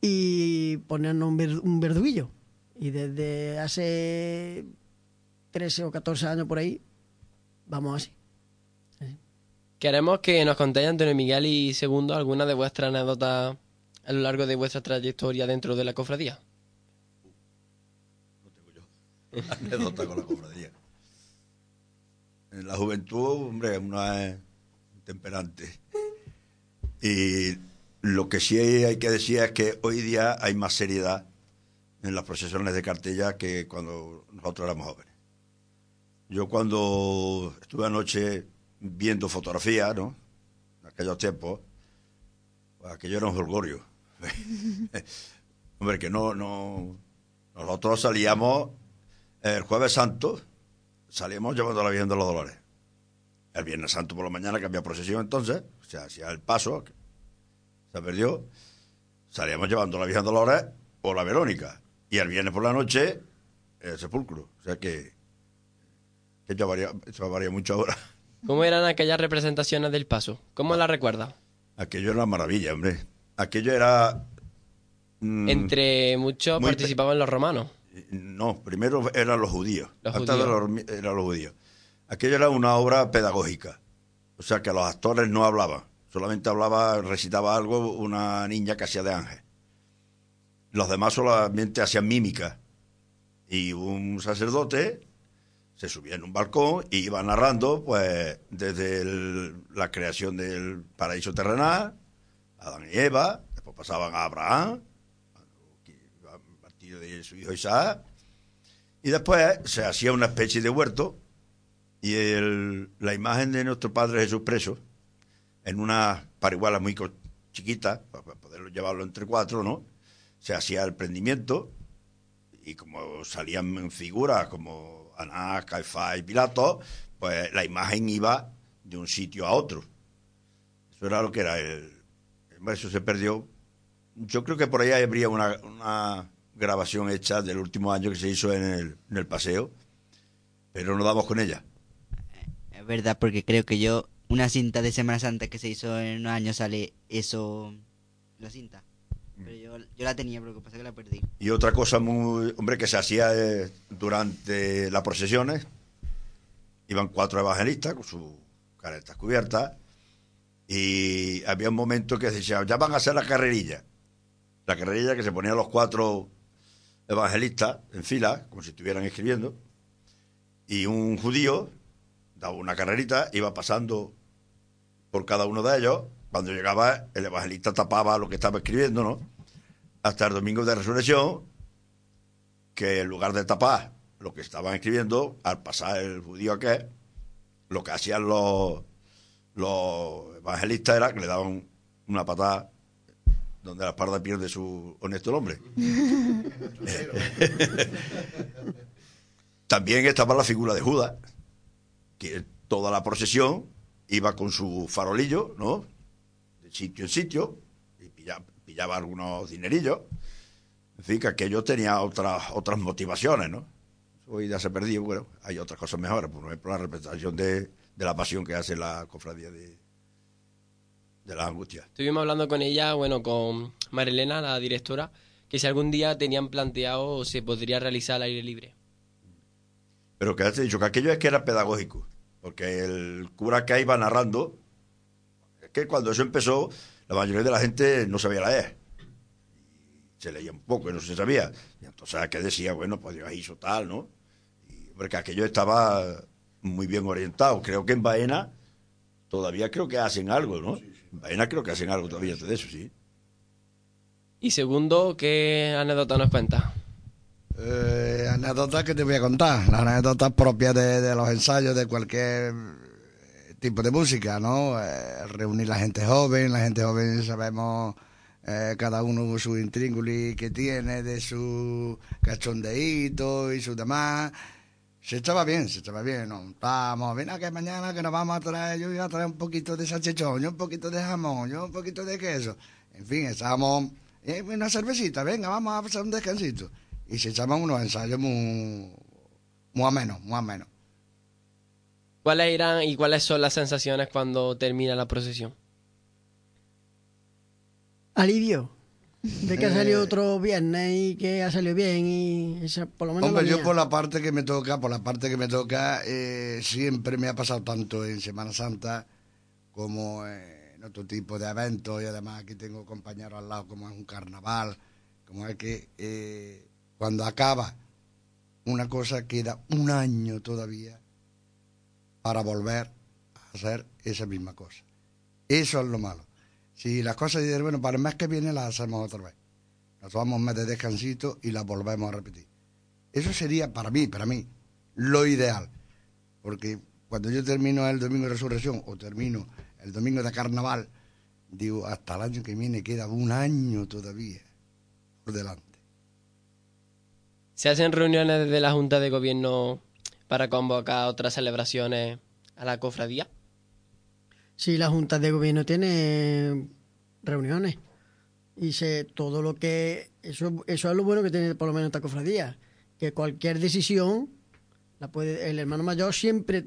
y ponernos un, ver- un. Y desde hace 13 o 14 años por ahí, vamos así. Queremos que nos contéis, Antonio Miguel y Segundo, alguna de vuestras anécdotas a lo largo de vuestra trayectoria dentro de la cofradía. anécdota con la cofradía. En la juventud, hombre, uno es temperante. Y lo que sí hay que decir es que hoy día hay más seriedad en las procesiones de cartella que cuando nosotros éramos jóvenes. Yo cuando estuve anoche viendo fotografías, ¿no? En aquellos tiempos, pues aquello era un holgorio. Hombre, que no, no. Nosotros salíamos el jueves santo, salíamos llevando la Virgen de los Dolores. El Viernes Santo por la mañana, que había procesión entonces, o sea, hacía el paso, se perdió. Salíamos llevando la Virgen de Dolores o la Verónica. Y el viernes por la noche, el sepulcro. O sea que. que ya varía, varía mucho ahora. ¿Cómo eran aquellas representaciones del paso? ¿Cómo la recuerda? Aquello era una maravilla, hombre. Aquello era. mm, Entre muchos muy participaban los romanos. No, primero eran los judíos. Los judíos. los- eran los judíos. Aquello era una obra pedagógica. O sea que los actores no hablaban. Solamente hablaba, recitaba algo una niña que hacía de ángel. Los demás solamente hacían mímica. Y un sacerdote se subía en un balcón y iba narrando, pues, desde la creación del paraíso terrenal, Adán y Eva, después pasaban a Abraham, partido de su hijo Isaac, y después se hacía una especie de huerto y el- la imagen de nuestro Padre Jesús preso, en una parihuela muy chiquita, para poderlo llevarlo entre cuatro, ¿no? Se hacía el prendimiento y como salían figuras como Anás, Caifás y Pilato, pues la imagen iba de un sitio a otro. Eso era lo que era el... Eso se perdió. Yo creo que por ahí habría una, una grabación hecha del último año que se hizo en el, en el paseo, pero no damos con ella. Es verdad, porque creo que yo, una cinta de Semana Santa que se hizo en unos años sale eso, la cinta. Pero yo, la tenía, pero lo que pasa es que la perdí. Y otra cosa muy, hombre, que se hacía eh, durante las procesiones, iban cuatro evangelistas con sus caretas cubiertas, y había un momento que decía, ya van a hacer la carrerilla. La carrerilla que se ponían los cuatro evangelistas en fila, como si estuvieran escribiendo, y un judío daba una carrerita, iba pasando por cada uno de ellos, cuando llegaba el evangelista tapaba lo que estaba escribiendo, ¿no? Hasta el domingo de resurrección, que en lugar de tapar lo que estaban escribiendo, al pasar el judío aquel, lo que hacían los, los evangelistas era que le daban una patada donde la espalda pierde su honesto nombre. También estaba la figura de Judas, que toda la procesión iba con su farolillo, ¿no? De sitio en sitio, y pillaba algunos dinerillos. En fin, que aquello tenía otras otras motivaciones, ¿no? Hoy ya se perdió, bueno, hay otras cosas mejores, por ejemplo, la representación de, de la pasión que hace la cofradía de, de la angustia. Estuvimos hablando con ella, bueno, con Marilena, la directora, que si algún día tenían planteado se podría realizar al aire libre. Pero que he dicho que aquello es que era pedagógico, porque el cura que iba narrando, es que cuando eso empezó, la mayoría de la gente no sabía leer. Y se leía un poco y no se sabía. Y entonces que decía, bueno, pues Dios hizo tal, ¿no? Y, porque aquello estaba muy bien orientado. Creo que en Baena todavía creo que hacen algo, ¿no? En Baena creo que hacen algo todavía de eso, sí. Y segundo, ¿qué anécdota nos cuenta? Eh, anécdotas que te voy a contar, las anécdotas propias de, de los ensayos de cualquier tipo de música, ¿no? Eh, reunir la gente joven, la gente joven sabemos eh, cada uno su intríngulis que tiene, de su cachondeíto y su demás. Se echaba bien, se echaba bien, ¿no? Vamos, ven que mañana que nos vamos a traer, yo voy a traer un poquito de salchichón, yo un poquito de jamón, yo un poquito de queso. En fin, estábamos, eh, una cervecita, venga, vamos a hacer un descansito y se echaban unos ensayos muy, muy amenos, muy amenos. ¿Cuáles eran y cuáles son las sensaciones cuando termina la procesión? Alivio. De que ha Eh. salido otro viernes y que ha salido bien y esa, por lo menos Hombre, yo por la parte que me toca, por la parte que me toca, eh, siempre me ha pasado tanto en Semana Santa como eh, en otro tipo de eventos y además aquí tengo compañeros al lado como es un carnaval, como es que eh, cuando acaba una cosa queda un año todavía para volver a hacer esa misma cosa. Eso es lo malo. Si las cosas dicen, bueno, para el mes que viene las hacemos otra vez. Nos tomamos un mes de descansito y las volvemos a repetir. Eso sería para mí, para mí, lo ideal. Porque cuando yo termino el domingo de resurrección o termino el domingo de carnaval, digo, hasta el año que viene queda un año todavía por delante. ¿Se hacen reuniones desde la Junta de Gobierno para convocar otras celebraciones a la cofradía? Sí, la Junta de Gobierno tiene reuniones y se todo lo que eso eso es lo bueno que tiene por lo menos esta cofradía, que cualquier decisión la puede el hermano mayor siempre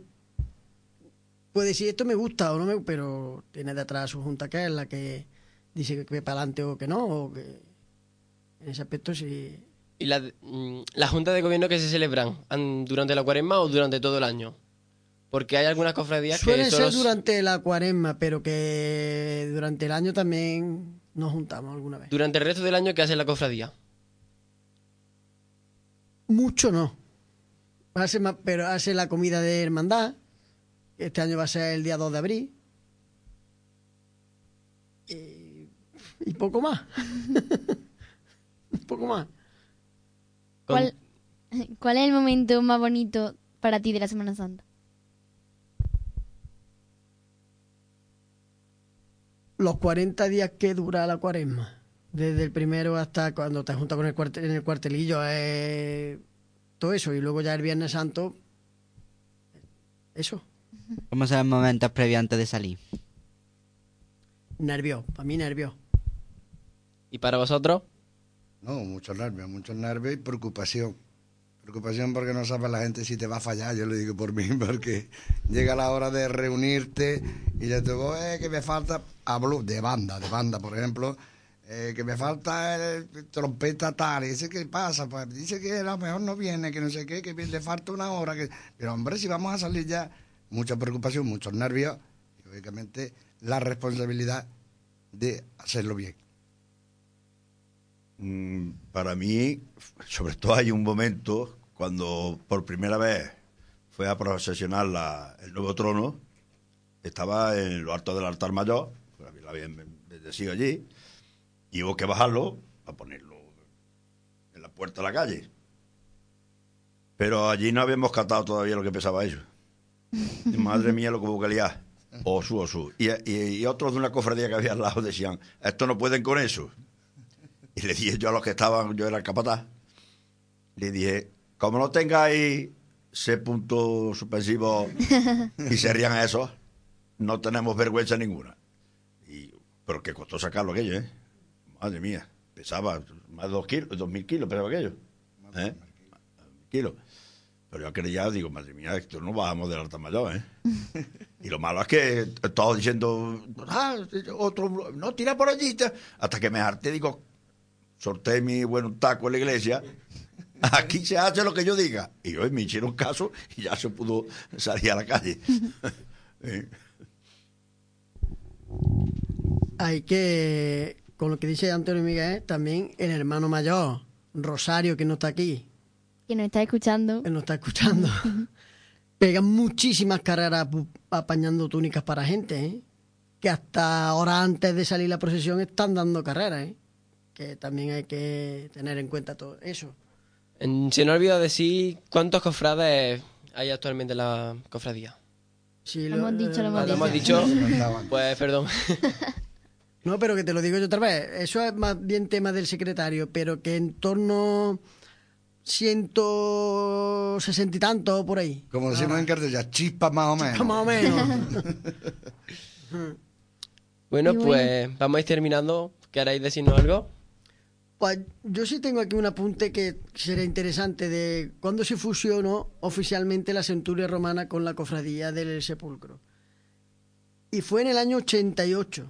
puede decir esto me gusta o no me pero tiene detrás su junta que es la que dice que, para adelante o que no en ese aspecto sí ¿Y la, mm, la Junta de Gobierno que se celebran an- durante la cuaresma o durante todo el año? Porque hay algunas cofradías que Suelen ser durante la cuaresma, pero que durante el año también nos juntamos alguna vez. Durante el resto del año que hace la cofradía. Mucho no. Hace más, pero hace la comida de hermandad. Este año va a ser el día 2 de abril. Y, y poco más. Un poco más. ¿Cuál, ¿Cuál es el momento más bonito para ti de la Semana Santa? Los 40 días que dura la cuaresma. Desde el primero hasta cuando te juntas con el cuartel, en el cuartelillo. eh, todo eso. Y luego ya el Viernes Santo. Eso. ¿Cómo son los momentos previos antes de salir? Nervios. Para mí nervios. ¿Y para vosotros? No, muchos nervios, muchos nervios y preocupación. Preocupación porque no sabe la gente si te va a fallar, yo lo digo por mí, porque llega la hora de reunirte y ya te digo, eh, que me falta, hablo de banda, de banda, por ejemplo, eh, que me falta el trompeta tal, y dice, ¿qué pasa? Pues dice que a lo mejor no viene, que no sé qué, que le falta una hora, que... pero hombre, si vamos a salir ya, mucha preocupación, muchos nervios, y lógicamente la responsabilidad de hacerlo bien. Mm, Para mí, sobre todo hay un momento cuando por primera vez fue a procesionar la- el nuevo trono, estaba en lo alto del altar mayor, pues, lo habían bendecido allí, y hubo que bajarlo para ponerlo en la puerta de la calle. Pero allí no habíamos catado todavía lo que pesaba eso. Madre mía, lo que hubo que liar. Osu, osu. Y, y- y otros de una cofradía que había al lado decían, esto no pueden con eso. Y le dije yo a los que estaban, yo era el capataz, le dije, como no tengáis ese punto suspensivo y serían esos, no tenemos vergüenza ninguna. Y, pero que costó sacarlo aquello, ¿eh? Madre mía, pesaba más de dos kilos, dos mil kilos pesaba aquello. ¿Eh? Kilos. Pero yo creía, digo, madre mía, esto no bajamos del alta mayor, ¿eh? Y lo malo es que todos diciendo, ah, otro, no, tira por allí. ta-". Hasta que me harté, digo, sorté mi buen taco en la iglesia. Aquí se hace lo que yo diga. Y hoy me hicieron caso y ya se pudo salir a la calle. Hay que, con lo que dice Antonio Miguel, también el hermano mayor, Rosario, que no está aquí, Que nos está escuchando. que no está escuchando, pegan muchísimas carreras apañando túnicas para gente, ¿eh? que hasta ahora antes de salir la procesión están dando carreras, ¿eh? Que también hay que tener en cuenta todo eso. Se nos ha olvidado decir cuántos cofrades hay actualmente en la cofradía. Sí, Lo hemos dicho, lo hemos Ah, lo hemos dicho. dicho. Pues perdón. No, pero que te lo digo yo otra vez. Eso es más bien tema del secretario, pero que en torno ciento sesenta y tanto por ahí. Como decimos en cartella, chispas más o menos. Más o menos. Bueno, Y bueno. pues vamos a ir terminando. ¿Queréis decirnos algo? Yo sí tengo aquí un apunte que sería interesante de cuándo se fusionó oficialmente la centuria romana con la cofradía del sepulcro. Y fue en el año 88.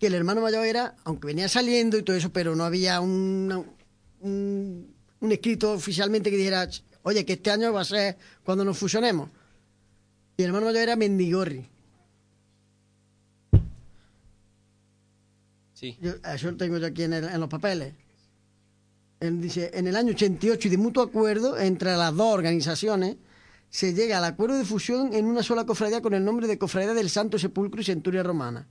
Que el hermano mayor era, aunque venía saliendo y todo eso, pero no había una- un, un escrito oficialmente que dijera, oye, que este año va a ser cuando nos fusionemos. Y el hermano mayor era Mendigorri. Sí. Yo, eso lo tengo yo aquí en, el- en los papeles. Él dice, en el año 88 y de mutuo acuerdo entre las dos organizaciones, se llega al acuerdo de fusión en una sola cofradía con el nombre de Cofradía del Santo Sepulcro y Centuria Romana,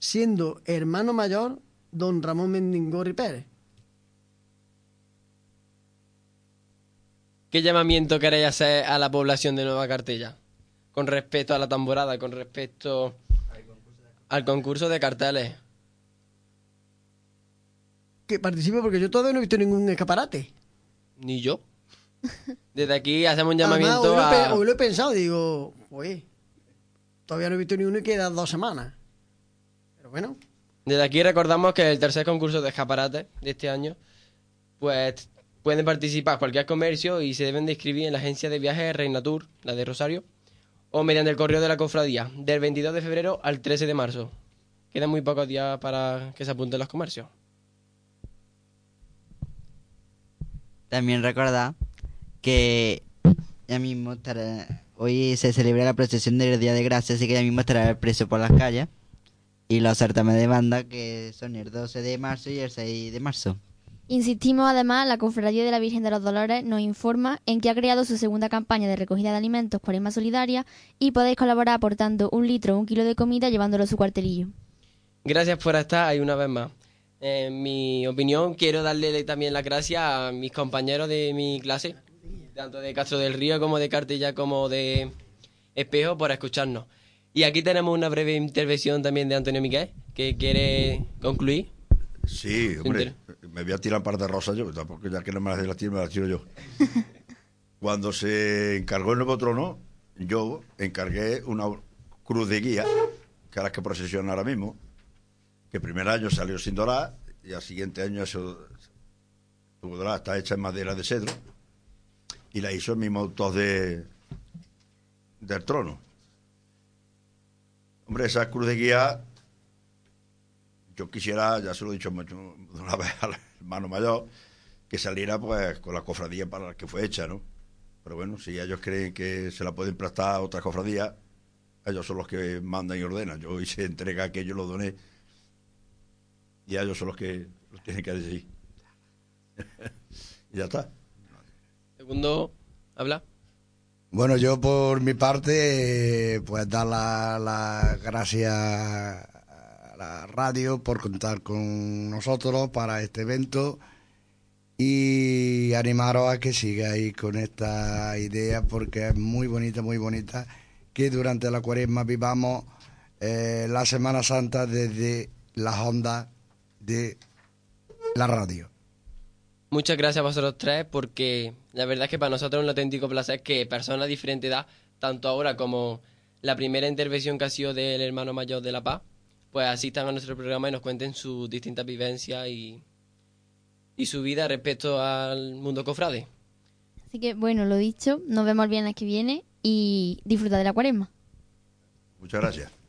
siendo hermano mayor don Ramón Mendingorri Pérez. ¿Qué llamamiento queréis hacer a la población de Nueva Cartella? Con respecto a la tamborada, con respecto al concurso de carteles. Que participe porque yo todavía no he visto ningún escaparate. Ni yo. Desde aquí hacemos un Además, llamamiento hoy, lo he, a... hoy lo he pensado, digo, pues, todavía no he visto ni uno y quedan dos semanas. Pero bueno, Desde aquí recordamos que el tercer concurso de escaparate de este año, pues pueden participar cualquier comercio y se deben de inscribir en la agencia de viajes Reinatur, la de Rosario, o mediante el correo de la cofradía, del 22 de febrero al 13 de marzo. Quedan muy pocos días para que se apunten los comercios. También recordad que ya mismo estará, hoy se celebra la procesión del Día de Gracia, así que ya mismo estará el preso por las calles. Y los certámenes de banda que son el 12 de marzo y el 6 de marzo. Insistimos además, la Cofradía de la Virgen de los Dolores nos informa en que ha creado su segunda campaña de recogida de alimentos Cuaresma Solidaria y podéis colaborar aportando un litro o un kilo de comida llevándolo a su cuartelillo. Gracias por estar ahí una vez más. En mi opinión, quiero darle también las gracias a mis compañeros de mi clase, tanto de Castro del Río como de Cartella como de Espejo, por escucharnos. Y aquí tenemos una breve intervención también de Antonio Miquel, que quiere concluir. Sí, hombre, me voy a tirar un par de rosas yo, tampoco ya que no me las de las tiro, me las tiro yo. Cuando se encargó el nuevo trono, yo encargué una cruz de guía, que es la que procesiona ahora mismo, que el primer año salió sin dorar y al siguiente año eso tuvo dorada, está hecha en madera de cedro y la hizo el mismo autor de del trono. Hombre, esa cruz de guía yo quisiera, ya se lo he dicho mucho una vez al hermano mayor, que saliera pues con la cofradía para la que fue hecha, ¿no? Pero bueno, si ellos creen que se la pueden prestar a otra cofradía, ellos son los que mandan y ordenan. Yo hice entrega que yo lo doné y ellos son los que los tienen que decidir. y ya está. Segundo, habla. Bueno, yo por mi parte, pues dar las la gracias a la radio por contar con nosotros para este evento y animaros a que sigáis con esta idea porque es muy bonita, muy bonita que durante la cuaresma vivamos eh, la Semana Santa desde las ondas de la radio. Muchas gracias a vosotros tres porque la verdad es que para nosotros es un auténtico placer que personas de diferente edad, tanto ahora como la primera intervención que ha sido del hermano mayor de La Paz, pues asistan a nuestro programa y nos cuenten sus distintas vivencias y, y su vida respecto al mundo cofrade. Así que, bueno, lo dicho, nos vemos el viernes que viene y disfruta de la cuaresma. Muchas gracias.